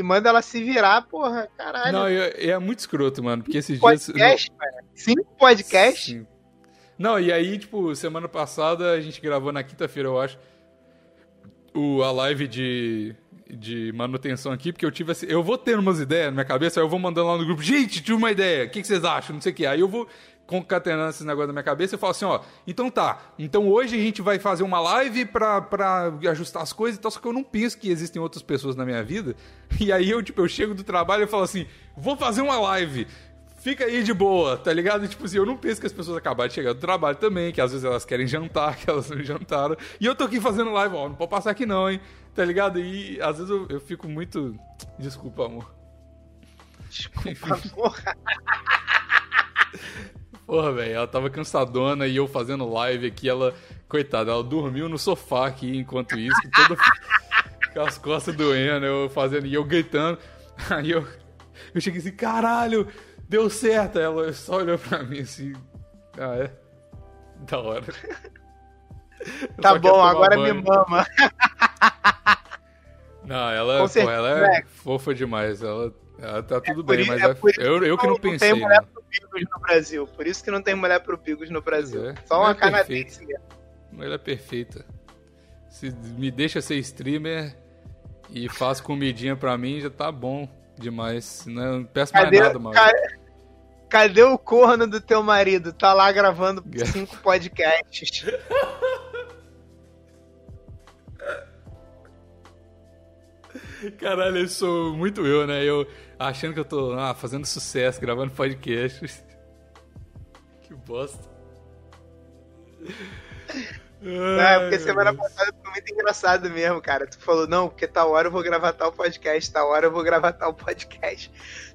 e manda ela se virar, porra, caralho. Não, é, é muito escroto, mano, porque esses podcast, dias... Podcast, Cinco podcasts? Sim. Não, e aí, tipo, semana passada a gente gravou na quinta-feira, eu acho, o, a live de, de manutenção aqui, porque eu tive assim, eu vou tendo umas ideias na minha cabeça, aí eu vou mandando lá no grupo, gente, tive uma ideia, o que, que vocês acham, não sei o que. Aí eu vou concatenando esse negócio na minha cabeça e falo assim, ó, então tá, então hoje a gente vai fazer uma live pra, pra ajustar as coisas e tal, só que eu não penso que existem outras pessoas na minha vida, e aí eu, tipo, eu chego do trabalho e falo assim, vou fazer uma live, fica aí de boa, tá ligado? tipo assim, eu não penso que as pessoas acabaram de chegar do trabalho também, que às vezes elas querem jantar, que elas não jantaram. E eu tô aqui fazendo live, ó, não pode passar aqui não, hein? Tá ligado? E às vezes eu, eu fico muito. Desculpa, amor. Desculpa, amor. Porra, velho, ela tava cansadona e eu fazendo live aqui, ela, coitada, ela dormiu no sofá aqui enquanto isso, toda com as costas doendo, eu fazendo, e eu gritando. Aí eu, eu cheguei assim, caralho, Deu certo. Ela só olhou pra mim assim. Ah, é? Da hora. Tá bom, agora banho. me mama. Não, ela, pô, ela é fofa demais. Ela, ela tá tudo é bem, mas é, é eu, eu que não, não pensei. Não tem mulher né? pro Bigos no Brasil. Por isso que não tem mulher pro Bigos no Brasil. É. Só uma é canadense mesmo. Ela é perfeita. Se me deixa ser streamer e faz comidinha pra mim, já tá bom demais. Não peço mais nada, mano. Cadê o corno do teu marido? Tá lá gravando cinco podcasts. Caralho, eu sou muito eu, né? Eu achando que eu tô ah, fazendo sucesso, gravando podcasts. Que bosta. Não, é porque semana passada foi muito engraçado mesmo, cara. Tu falou, não, porque tal hora eu vou gravar tal podcast, tal hora eu vou gravar tal podcast.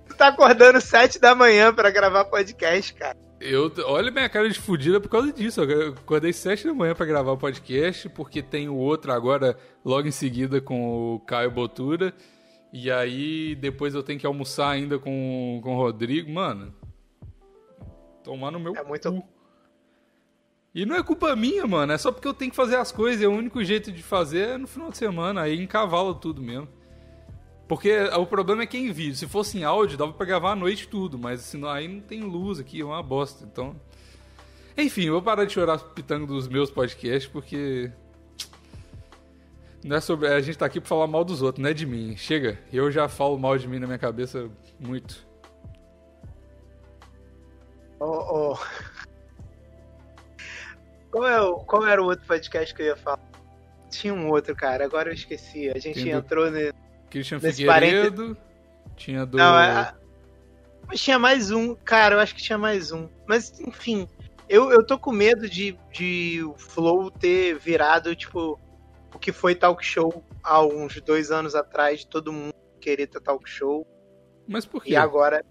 Tu tá acordando sete da manhã para gravar podcast, cara. Eu, olha minha cara de fudida por causa disso. Eu acordei sete da manhã para gravar o podcast, porque tem o outro agora logo em seguida com o Caio Botura. E aí depois eu tenho que almoçar ainda com, com o Rodrigo. Mano, tomar no meu é muito... cu. E não é culpa minha, mano. É só porque eu tenho que fazer as coisas. E o único jeito de fazer é no final de semana. Aí encavalo tudo mesmo. Porque o problema é que é em vídeo. Se fosse em áudio, dava pra gravar à noite tudo, mas senão aí não tem luz aqui, é uma bosta. Então. Enfim, eu vou parar de chorar pitando dos meus podcasts, porque. Não é sobre. A gente tá aqui pra falar mal dos outros, não é de mim. Chega, eu já falo mal de mim na minha cabeça muito. Oh, oh. Qual, é o, qual era o outro podcast que eu ia falar? Tinha um outro, cara, agora eu esqueci. A gente entrou no Christian Figueiredo. Tinha do. Não, é... Mas tinha mais um, cara, eu acho que tinha mais um. Mas, enfim, eu, eu tô com medo de, de o Flow ter virado, tipo, o que foi talk show há uns dois anos atrás, todo mundo querer ter talk show. Mas por quê? E agora.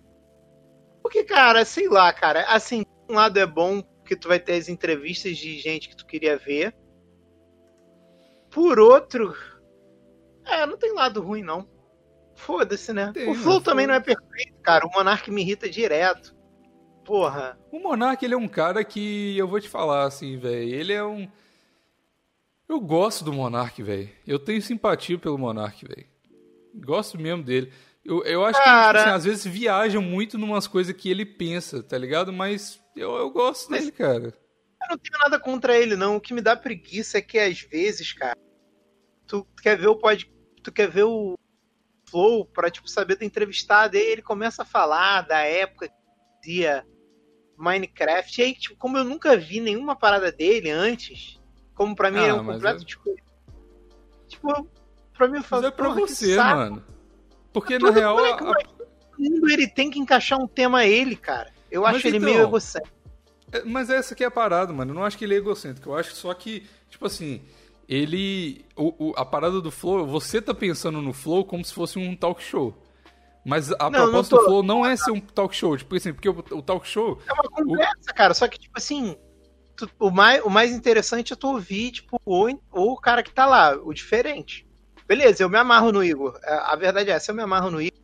Porque, cara, sei lá, cara, assim, um lado é bom porque tu vai ter as entrevistas de gente que tu queria ver. Por outro, é, não tem lado ruim, não. Foda-se, né? Tem, o Flow também não é perfeito, cara. O Monark me irrita direto. Porra. O Monark, ele é um cara que eu vou te falar, assim, velho. Ele é um. Eu gosto do Monark, velho. Eu tenho simpatia pelo Monark, velho. Gosto mesmo dele. Eu, eu acho cara... que, tipo, assim, às vezes viajam muito numas coisas que ele pensa, tá ligado? Mas eu, eu gosto Mas... dele, cara. Eu não tenho nada contra ele, não. O que me dá preguiça é que, às vezes, cara, tu quer ver o podcast tu quer ver o Flow pra, tipo, saber da entrevistada, e aí ele começa a falar da época que dizia Minecraft, e aí, tipo, como eu nunca vi nenhuma parada dele antes, como pra mim ah, era um completo, eu... tipo... Tipo, pra mim, eu falo, Mas é pra você, mano. Porque, na real... A... mundo ele tem que encaixar um tema a ele, cara. Eu mas acho então, ele meio egocêntrico. É, mas essa aqui é a parada, mano. Eu não acho que ele é egocêntrico. Eu acho só que, tipo assim, ele. O, o, a parada do Flow, você tá pensando no Flow como se fosse um talk show. Mas a não, proposta não tô... do Flow não é ser um talk show. Tipo assim, porque o, o talk show. É uma conversa, o... cara. Só que, tipo assim. Tu, o, mais, o mais interessante é tu ouvir, tipo, ou, ou o cara que tá lá, o diferente. Beleza, eu me amarro no Igor. É, a verdade é essa, eu me amarro no Igor.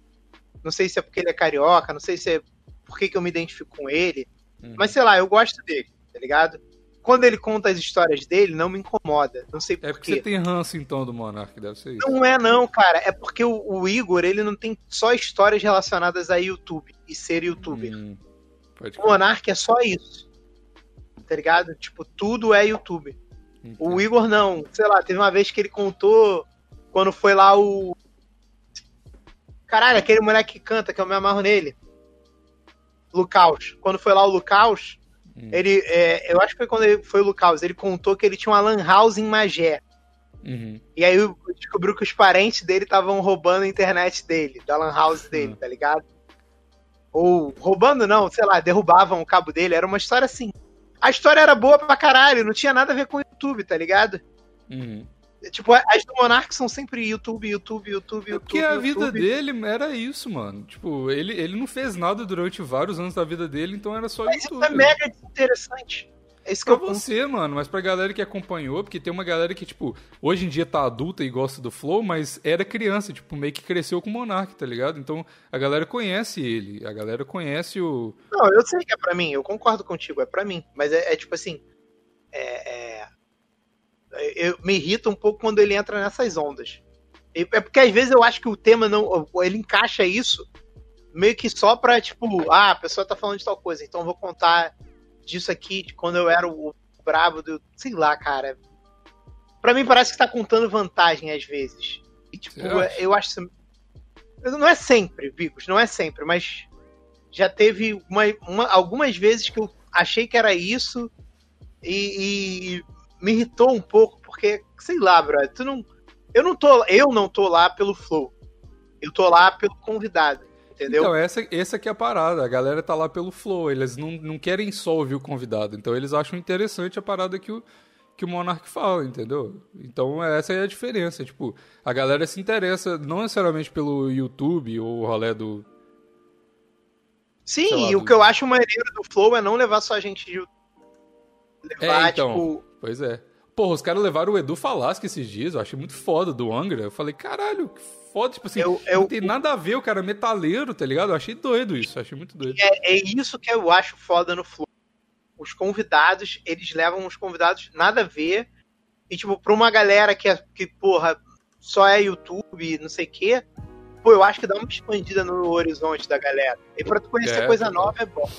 Não sei se é porque ele é carioca, não sei se é por que, que eu me identifico com ele. Uhum. Mas sei lá, eu gosto dele, tá ligado? Quando ele conta as histórias dele, não me incomoda. Não sei por É porque você tem ranço então do Monark, deve ser isso. Não é não, cara. É porque o, o Igor, ele não tem só histórias relacionadas a YouTube e ser youtuber. Hum, o Monark é só isso. Tá ligado? Tipo, tudo é YouTube. Entendi. O Igor não. Sei lá, teve uma vez que ele contou quando foi lá o. Caralho, aquele moleque que canta, que eu me amarro nele. Lucaus. Quando foi lá o Lucaus, hum. ele. É, eu acho que foi quando ele, foi o Lucaus, ele contou que ele tinha uma Lan House em Magé. Uhum. E aí descobriu que os parentes dele estavam roubando a internet dele, da Lan House dele, uhum. tá ligado? Ou roubando não, sei lá, derrubavam o cabo dele, era uma história assim. A história era boa pra caralho, não tinha nada a ver com o YouTube, tá ligado? Uhum. Tipo, as do Monark são sempre YouTube, YouTube, YouTube, YouTube. Porque a vida dele era isso, mano. Tipo, ele, ele não fez nada durante vários anos da vida dele, então era só mas YouTube. Isso é mega interessante. É isso que pra eu você, mano, mas pra galera que acompanhou, porque tem uma galera que, tipo, hoje em dia tá adulta e gosta do Flow, mas era criança, tipo, meio que cresceu com o Monark, tá ligado? Então a galera conhece ele, a galera conhece o. Não, eu sei que é pra mim, eu concordo contigo, é pra mim. Mas é, é tipo assim. É, é, eu, me irrita um pouco quando ele entra nessas ondas. É porque às vezes eu acho que o tema não. Ele encaixa isso meio que só pra, tipo, ah, a pessoa tá falando de tal coisa, então eu vou contar disso aqui, de quando eu era o brabo do. Sei lá, cara. Pra mim parece que tá contando vantagem às vezes. E, tipo, eu acho. Não é sempre, Bicos, não é sempre, mas já teve uma, uma, algumas vezes que eu achei que era isso e, e me irritou um pouco, porque, sei lá, brother, tu não. Eu não tô, eu não tô lá pelo flow. Eu tô lá pelo convidado, entendeu? Então, essa, essa aqui é a parada. A galera tá lá pelo flow. Eles não, não querem só ouvir o convidado. Então, eles acham interessante a parada que o, que o Monark fala, entendeu? Então, essa é a diferença. Tipo, a galera se interessa não necessariamente pelo YouTube ou o rolê do. Sim, lá, e do... o que eu acho maneiro do Flow é não levar só a gente de levar, é, então, tipo... Pois é. Porra, os caras levaram o Edu Falasque esses dias, eu achei muito foda, do Angra. Eu falei, caralho, que foda, tipo assim, eu, eu, não tem nada a ver, o cara é metaleiro, tá ligado? Eu achei doido isso, achei muito doido. É, é isso que eu acho foda no Flow. Os convidados, eles levam os convidados nada a ver. E, tipo, pra uma galera que, é, que porra, só é YouTube, não sei o quê, pô, eu acho que dá uma expandida no horizonte da galera. E pra tu conhecer é, coisa nova é bom.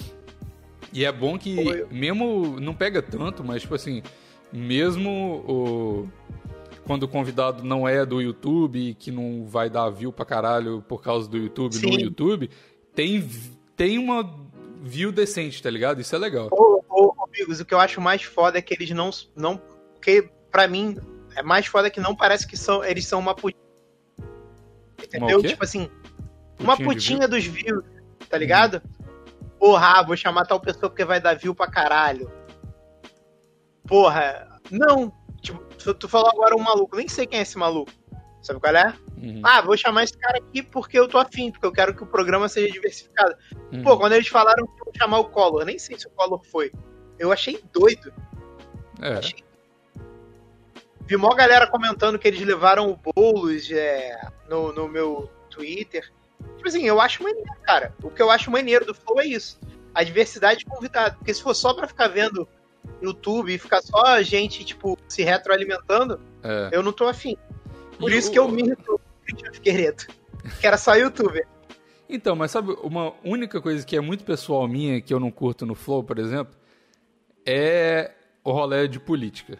E é bom que, mesmo não pega tanto, mas, tipo assim, mesmo o, quando o convidado não é do YouTube, que não vai dar view pra caralho por causa do YouTube Sim. no YouTube, tem, tem uma view decente, tá ligado? Isso é legal. Ô, ô, amigos, o que eu acho mais foda é que eles não. não porque, pra mim, é mais foda que não parece que são, eles são uma putinha. Entendeu? Tipo assim, uma putinha dos views, tá ligado? Uhum porra, ah, vou chamar tal pessoa porque vai dar view pra caralho. Porra, não. Tipo, tu falou agora um maluco, nem sei quem é esse maluco. Sabe qual é? Uhum. Ah, vou chamar esse cara aqui porque eu tô afim, porque eu quero que o programa seja diversificado. Uhum. Pô, quando eles falaram que iam chamar o Collor, nem sei se o Collor foi. Eu achei doido. É. Achei... Vi mó galera comentando que eles levaram o Boulos é, no, no meu Twitter. Tipo assim, eu acho maneiro, cara. O que eu acho maneiro do Flow é isso. A diversidade de convidado. Porque se for só pra ficar vendo YouTube e ficar só a gente, tipo, se retroalimentando, é. eu não tô afim. Por e isso o... que eu me irrito Christian Figueiredo. Que era só youtuber. Então, mas sabe, uma única coisa que é muito pessoal minha, que eu não curto no Flow, por exemplo, é o rolê de política.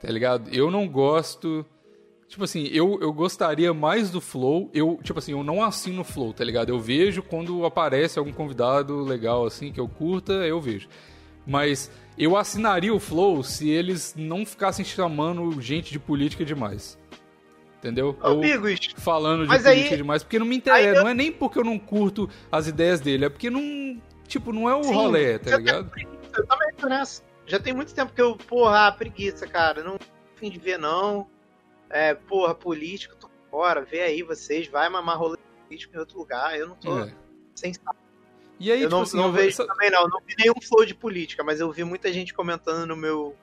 Tá ligado? Eu não gosto Tipo assim, eu, eu gostaria mais do Flow. Eu, tipo assim, eu não assino o Flow, tá ligado? Eu vejo quando aparece algum convidado legal, assim, que eu curta, eu vejo. Mas eu assinaria o Flow se eles não ficassem chamando gente de política demais. Entendeu? Amigos, falando de política aí, demais, porque não me interessa. Eu... Não é nem porque eu não curto as ideias dele, é porque não. Tipo, não é o Sim, rolê, tá ligado? Eu também tô nessa. Já tem muito tempo que eu, porra, preguiça, cara. Não fim de ver, não. É, porra, política, tô fora. Vê aí vocês, vai mamar rolê político em outro lugar. Eu não tô é. sem E aí, eu tipo não, assim, não vejo também, não. Não vi nenhum flow de política, mas eu vi muita gente comentando no meu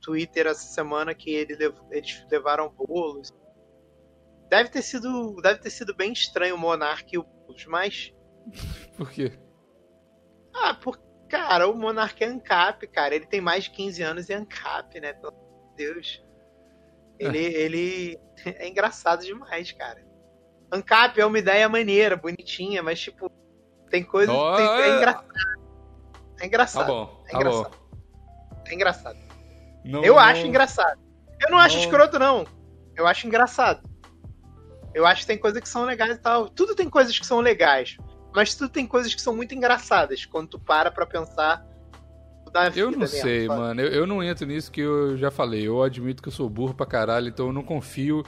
Twitter essa semana que ele lev... eles levaram bolos. Deve ter sido, deve ter sido bem estranho o Monark e o Boulos, mas. Por quê? Ah, por cara, o Monark é ANCAP, cara. Ele tem mais de 15 anos e é ANCAP, né? Pelo amor de Deus. Ele, é. ele é engraçado demais, cara. ANCAP é uma ideia maneira, bonitinha, mas tipo, tem coisa. Oh, tem, é engraçado. É engraçado. Tá bom, é engraçado. Tá bom. É engraçado. Não, eu não... acho engraçado. Eu não, não acho escroto, não. Eu acho engraçado. Eu acho que tem coisas que são legais e tal. Tudo tem coisas que são legais. Mas tudo tem coisas que são muito engraçadas quando tu para pra pensar eu não mesmo, sei, sabe? mano. Eu, eu não entro nisso que eu já falei. Eu admito que eu sou burro pra caralho, então eu não confio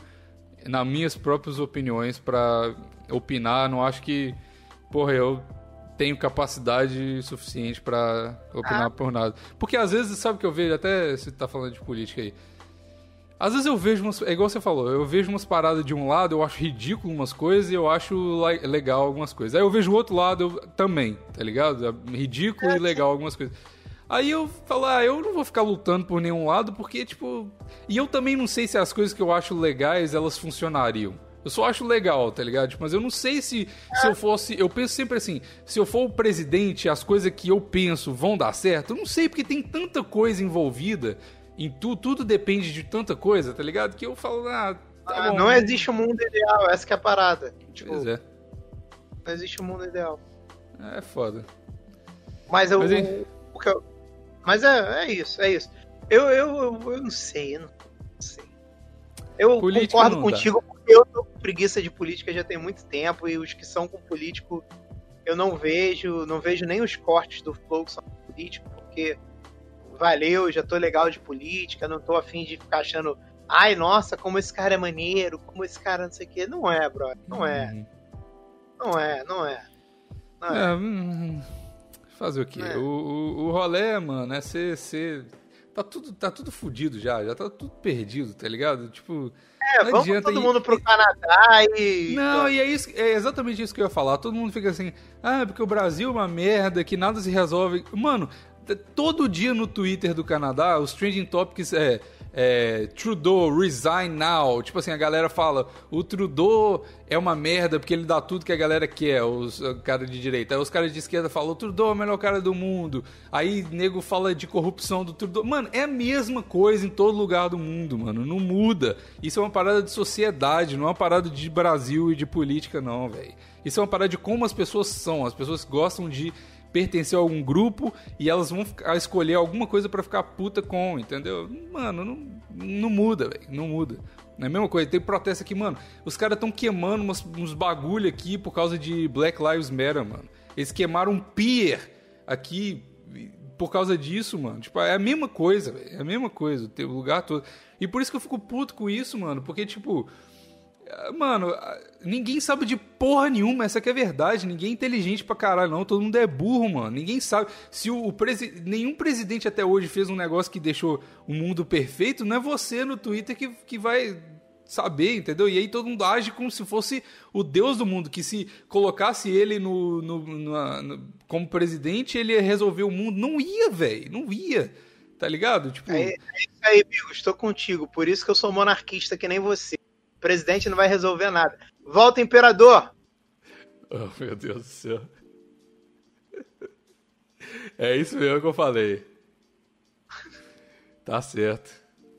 nas minhas próprias opiniões pra opinar. Não acho que, porra, eu tenho capacidade suficiente para opinar ah. por nada. Porque às vezes, sabe o que eu vejo, até se tá falando de política aí. Às vezes eu vejo umas. É igual você falou, eu vejo umas paradas de um lado, eu acho ridículo umas coisas e eu acho legal algumas coisas. Aí eu vejo o outro lado eu, também, tá ligado? É ridículo e legal algumas coisas. Aí eu falo, ah, eu não vou ficar lutando por nenhum lado, porque, tipo. E eu também não sei se as coisas que eu acho legais elas funcionariam. Eu só acho legal, tá ligado? Tipo, mas eu não sei se, se eu fosse. Eu penso sempre assim: se eu for o presidente, as coisas que eu penso vão dar certo. Eu não sei, porque tem tanta coisa envolvida em tudo, tudo depende de tanta coisa, tá ligado? Que eu falo, ah, tá ah, Não existe um mundo ideal, essa é a parada. Tipo, pois é. Não existe um mundo ideal. É foda. Mas eu. Mas, o, o que eu, mas é, é isso, é isso. Eu, eu, eu, eu não sei, eu não sei. Eu política concordo contigo dá. porque eu tô preguiça de política já tem muito tempo e os que são com político eu não vejo, não vejo nem os cortes do Flow que são político, porque valeu, já tô legal de política, não tô afim de ficar achando, ai, nossa, como esse cara é maneiro, como esse cara não sei o quê. Não é, brother, não é. Uhum. Não é, não é. Não é. é hum, fazer o quê? É. O, o, o rolê, mano, é ser, ser tá tudo, tá tudo fudido já, já tá tudo perdido, tá ligado? Tipo. É, vamos adianta, todo mundo pro Canadá e. Não, e é, isso, é exatamente isso que eu ia falar. Todo mundo fica assim, ah, porque o Brasil é uma merda, que nada se resolve. Mano, todo dia no Twitter do Canadá, os trending topics é é, Trudeau, resign now. Tipo assim, a galera fala, o Trudeau é uma merda porque ele dá tudo que a galera quer, os caras de direita. Aí os caras de esquerda falam, o Trudeau é o melhor cara do mundo. Aí nego fala de corrupção do Trudeau. Mano, é a mesma coisa em todo lugar do mundo, mano. Não muda. Isso é uma parada de sociedade, não é uma parada de Brasil e de política, não, velho. Isso é uma parada de como as pessoas são. As pessoas gostam de pertencer a algum grupo e elas vão escolher alguma coisa para ficar puta com, entendeu? Mano, não, não muda, velho. Não muda. Não é a mesma coisa. Tem protesto aqui, mano. Os caras estão queimando uns, uns bagulho aqui por causa de Black Lives Matter, mano. Eles queimaram um pier aqui por causa disso, mano. Tipo, é a mesma coisa, velho. É a mesma coisa. O lugar todo. E por isso que eu fico puto com isso, mano. Porque, tipo, Mano, ninguém sabe de porra nenhuma, essa que é a verdade. Ninguém é inteligente pra caralho, não. Todo mundo é burro, mano. Ninguém sabe. Se o, o presi... nenhum presidente até hoje fez um negócio que deixou o mundo perfeito, não é você no Twitter que, que vai saber, entendeu? E aí todo mundo age como se fosse o deus do mundo, que se colocasse ele no, no, no, no como presidente, ele ia resolver o mundo. Não ia, velho. Não ia. Tá ligado? Tipo... É, é isso aí, amigo. Estou contigo. Por isso que eu sou monarquista que nem você presidente não vai resolver nada. Volta, imperador! Oh, meu Deus do céu. É isso mesmo que eu falei. Tá certo.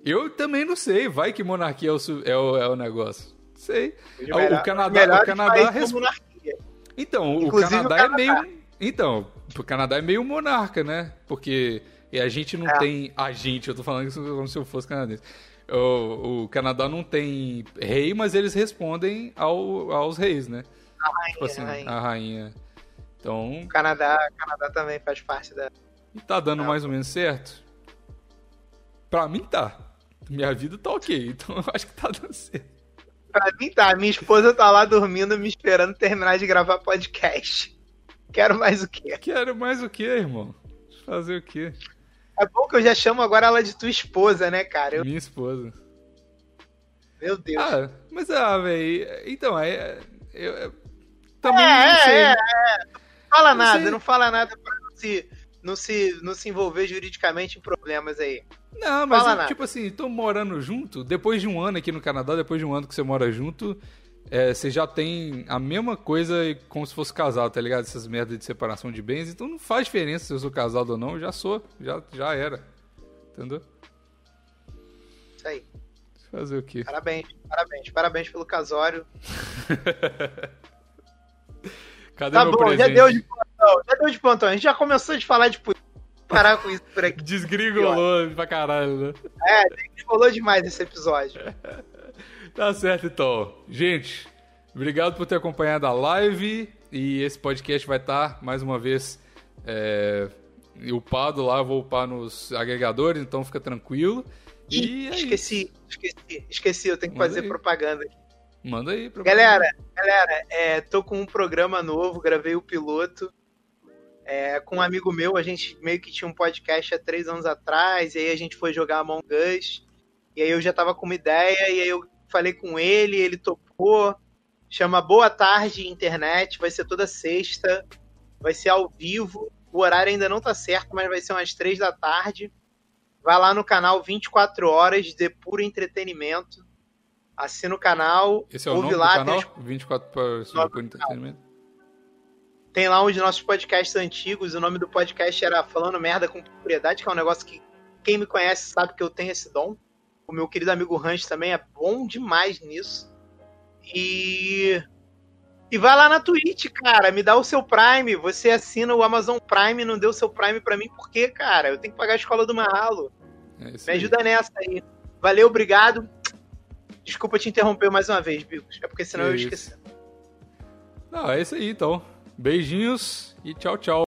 Eu também não sei. Vai que monarquia é o, é o, é o negócio. Sei. O, melhor, o Canadá, o Canadá Então, Inclusive, o Canadá, o Canadá é meio. Então, o Canadá é meio monarca, né? Porque a gente não é. tem. A gente, eu tô falando isso como se eu fosse canadense. O, o Canadá não tem rei, mas eles respondem ao, aos reis, né? A rainha, tipo assim, a rainha. A rainha. Então. O Canadá, Canadá também faz parte da. E tá dando mais ou menos certo? Pra mim tá. Minha vida tá ok, então eu acho que tá dando certo. Pra mim tá, minha esposa tá lá dormindo, me esperando terminar de gravar podcast. Quero mais o quê? Quero mais o quê, irmão? Fazer o quê? É bom que eu já chamo agora ela de tua esposa, né, cara? Eu... Minha esposa. Meu Deus. Ah, mas ah, velho. Então, é. Eu, eu, também é, não sei. É, é. Não fala não nada, sei. não fala nada pra não se, não, se, não se envolver juridicamente em problemas aí. Não, mas eu, tipo assim, tô morando junto, depois de um ano aqui no Canadá, depois de um ano que você mora junto, é, você já tem a mesma coisa como se fosse casado, tá ligado? Essas merdas de separação de bens, então não faz diferença se eu sou casado ou não, eu já sou, já, já era. Entendeu? Isso aí. Fazer o quê? Parabéns, parabéns, parabéns pelo casório. Cadê tá meu bom, presente? já deu de plantão, já deu de plantão. A gente já começou de falar de parar com isso por aqui. Desgrigolou pra caralho, né? É, desgrigolou demais esse episódio. tá certo, então. Gente, obrigado por ter acompanhado a live. E esse podcast vai estar, mais uma vez, é, upado lá. Eu vou upar nos agregadores, então fica tranquilo. E, esqueci, esqueci, esqueci. Eu tenho que Manda fazer aí. propaganda aqui. Manda aí. Propaganda. Galera, galera, é, tô com um programa novo, gravei o piloto. É, com um amigo meu, a gente meio que tinha um podcast há três anos atrás, e aí a gente foi jogar Among Us, e aí eu já tava com uma ideia, e aí eu falei com ele, ele topou, chama Boa Tarde Internet, vai ser toda sexta, vai ser ao vivo, o horário ainda não tá certo, mas vai ser umas três da tarde. Vai lá no canal 24 horas de puro entretenimento. Assina o canal. Esse é o nome lá, do canal? 24 horas de puro entretenimento. Tem lá um de nossos podcasts antigos. O nome do podcast era Falando Merda com Propriedade, que é um negócio que quem me conhece sabe que eu tenho esse dom. O meu querido amigo Ranch também é bom demais nisso. E. E vai lá na Twitch, cara. Me dá o seu Prime. Você assina o Amazon Prime e não deu o seu Prime para mim, por quê, cara? Eu tenho que pagar a escola do Mahalo. É me ajuda nessa aí. Valeu, obrigado. Desculpa te interromper mais uma vez, Bicos. É porque senão é eu esqueci. Não, é isso aí então. Beijinhos e tchau, tchau.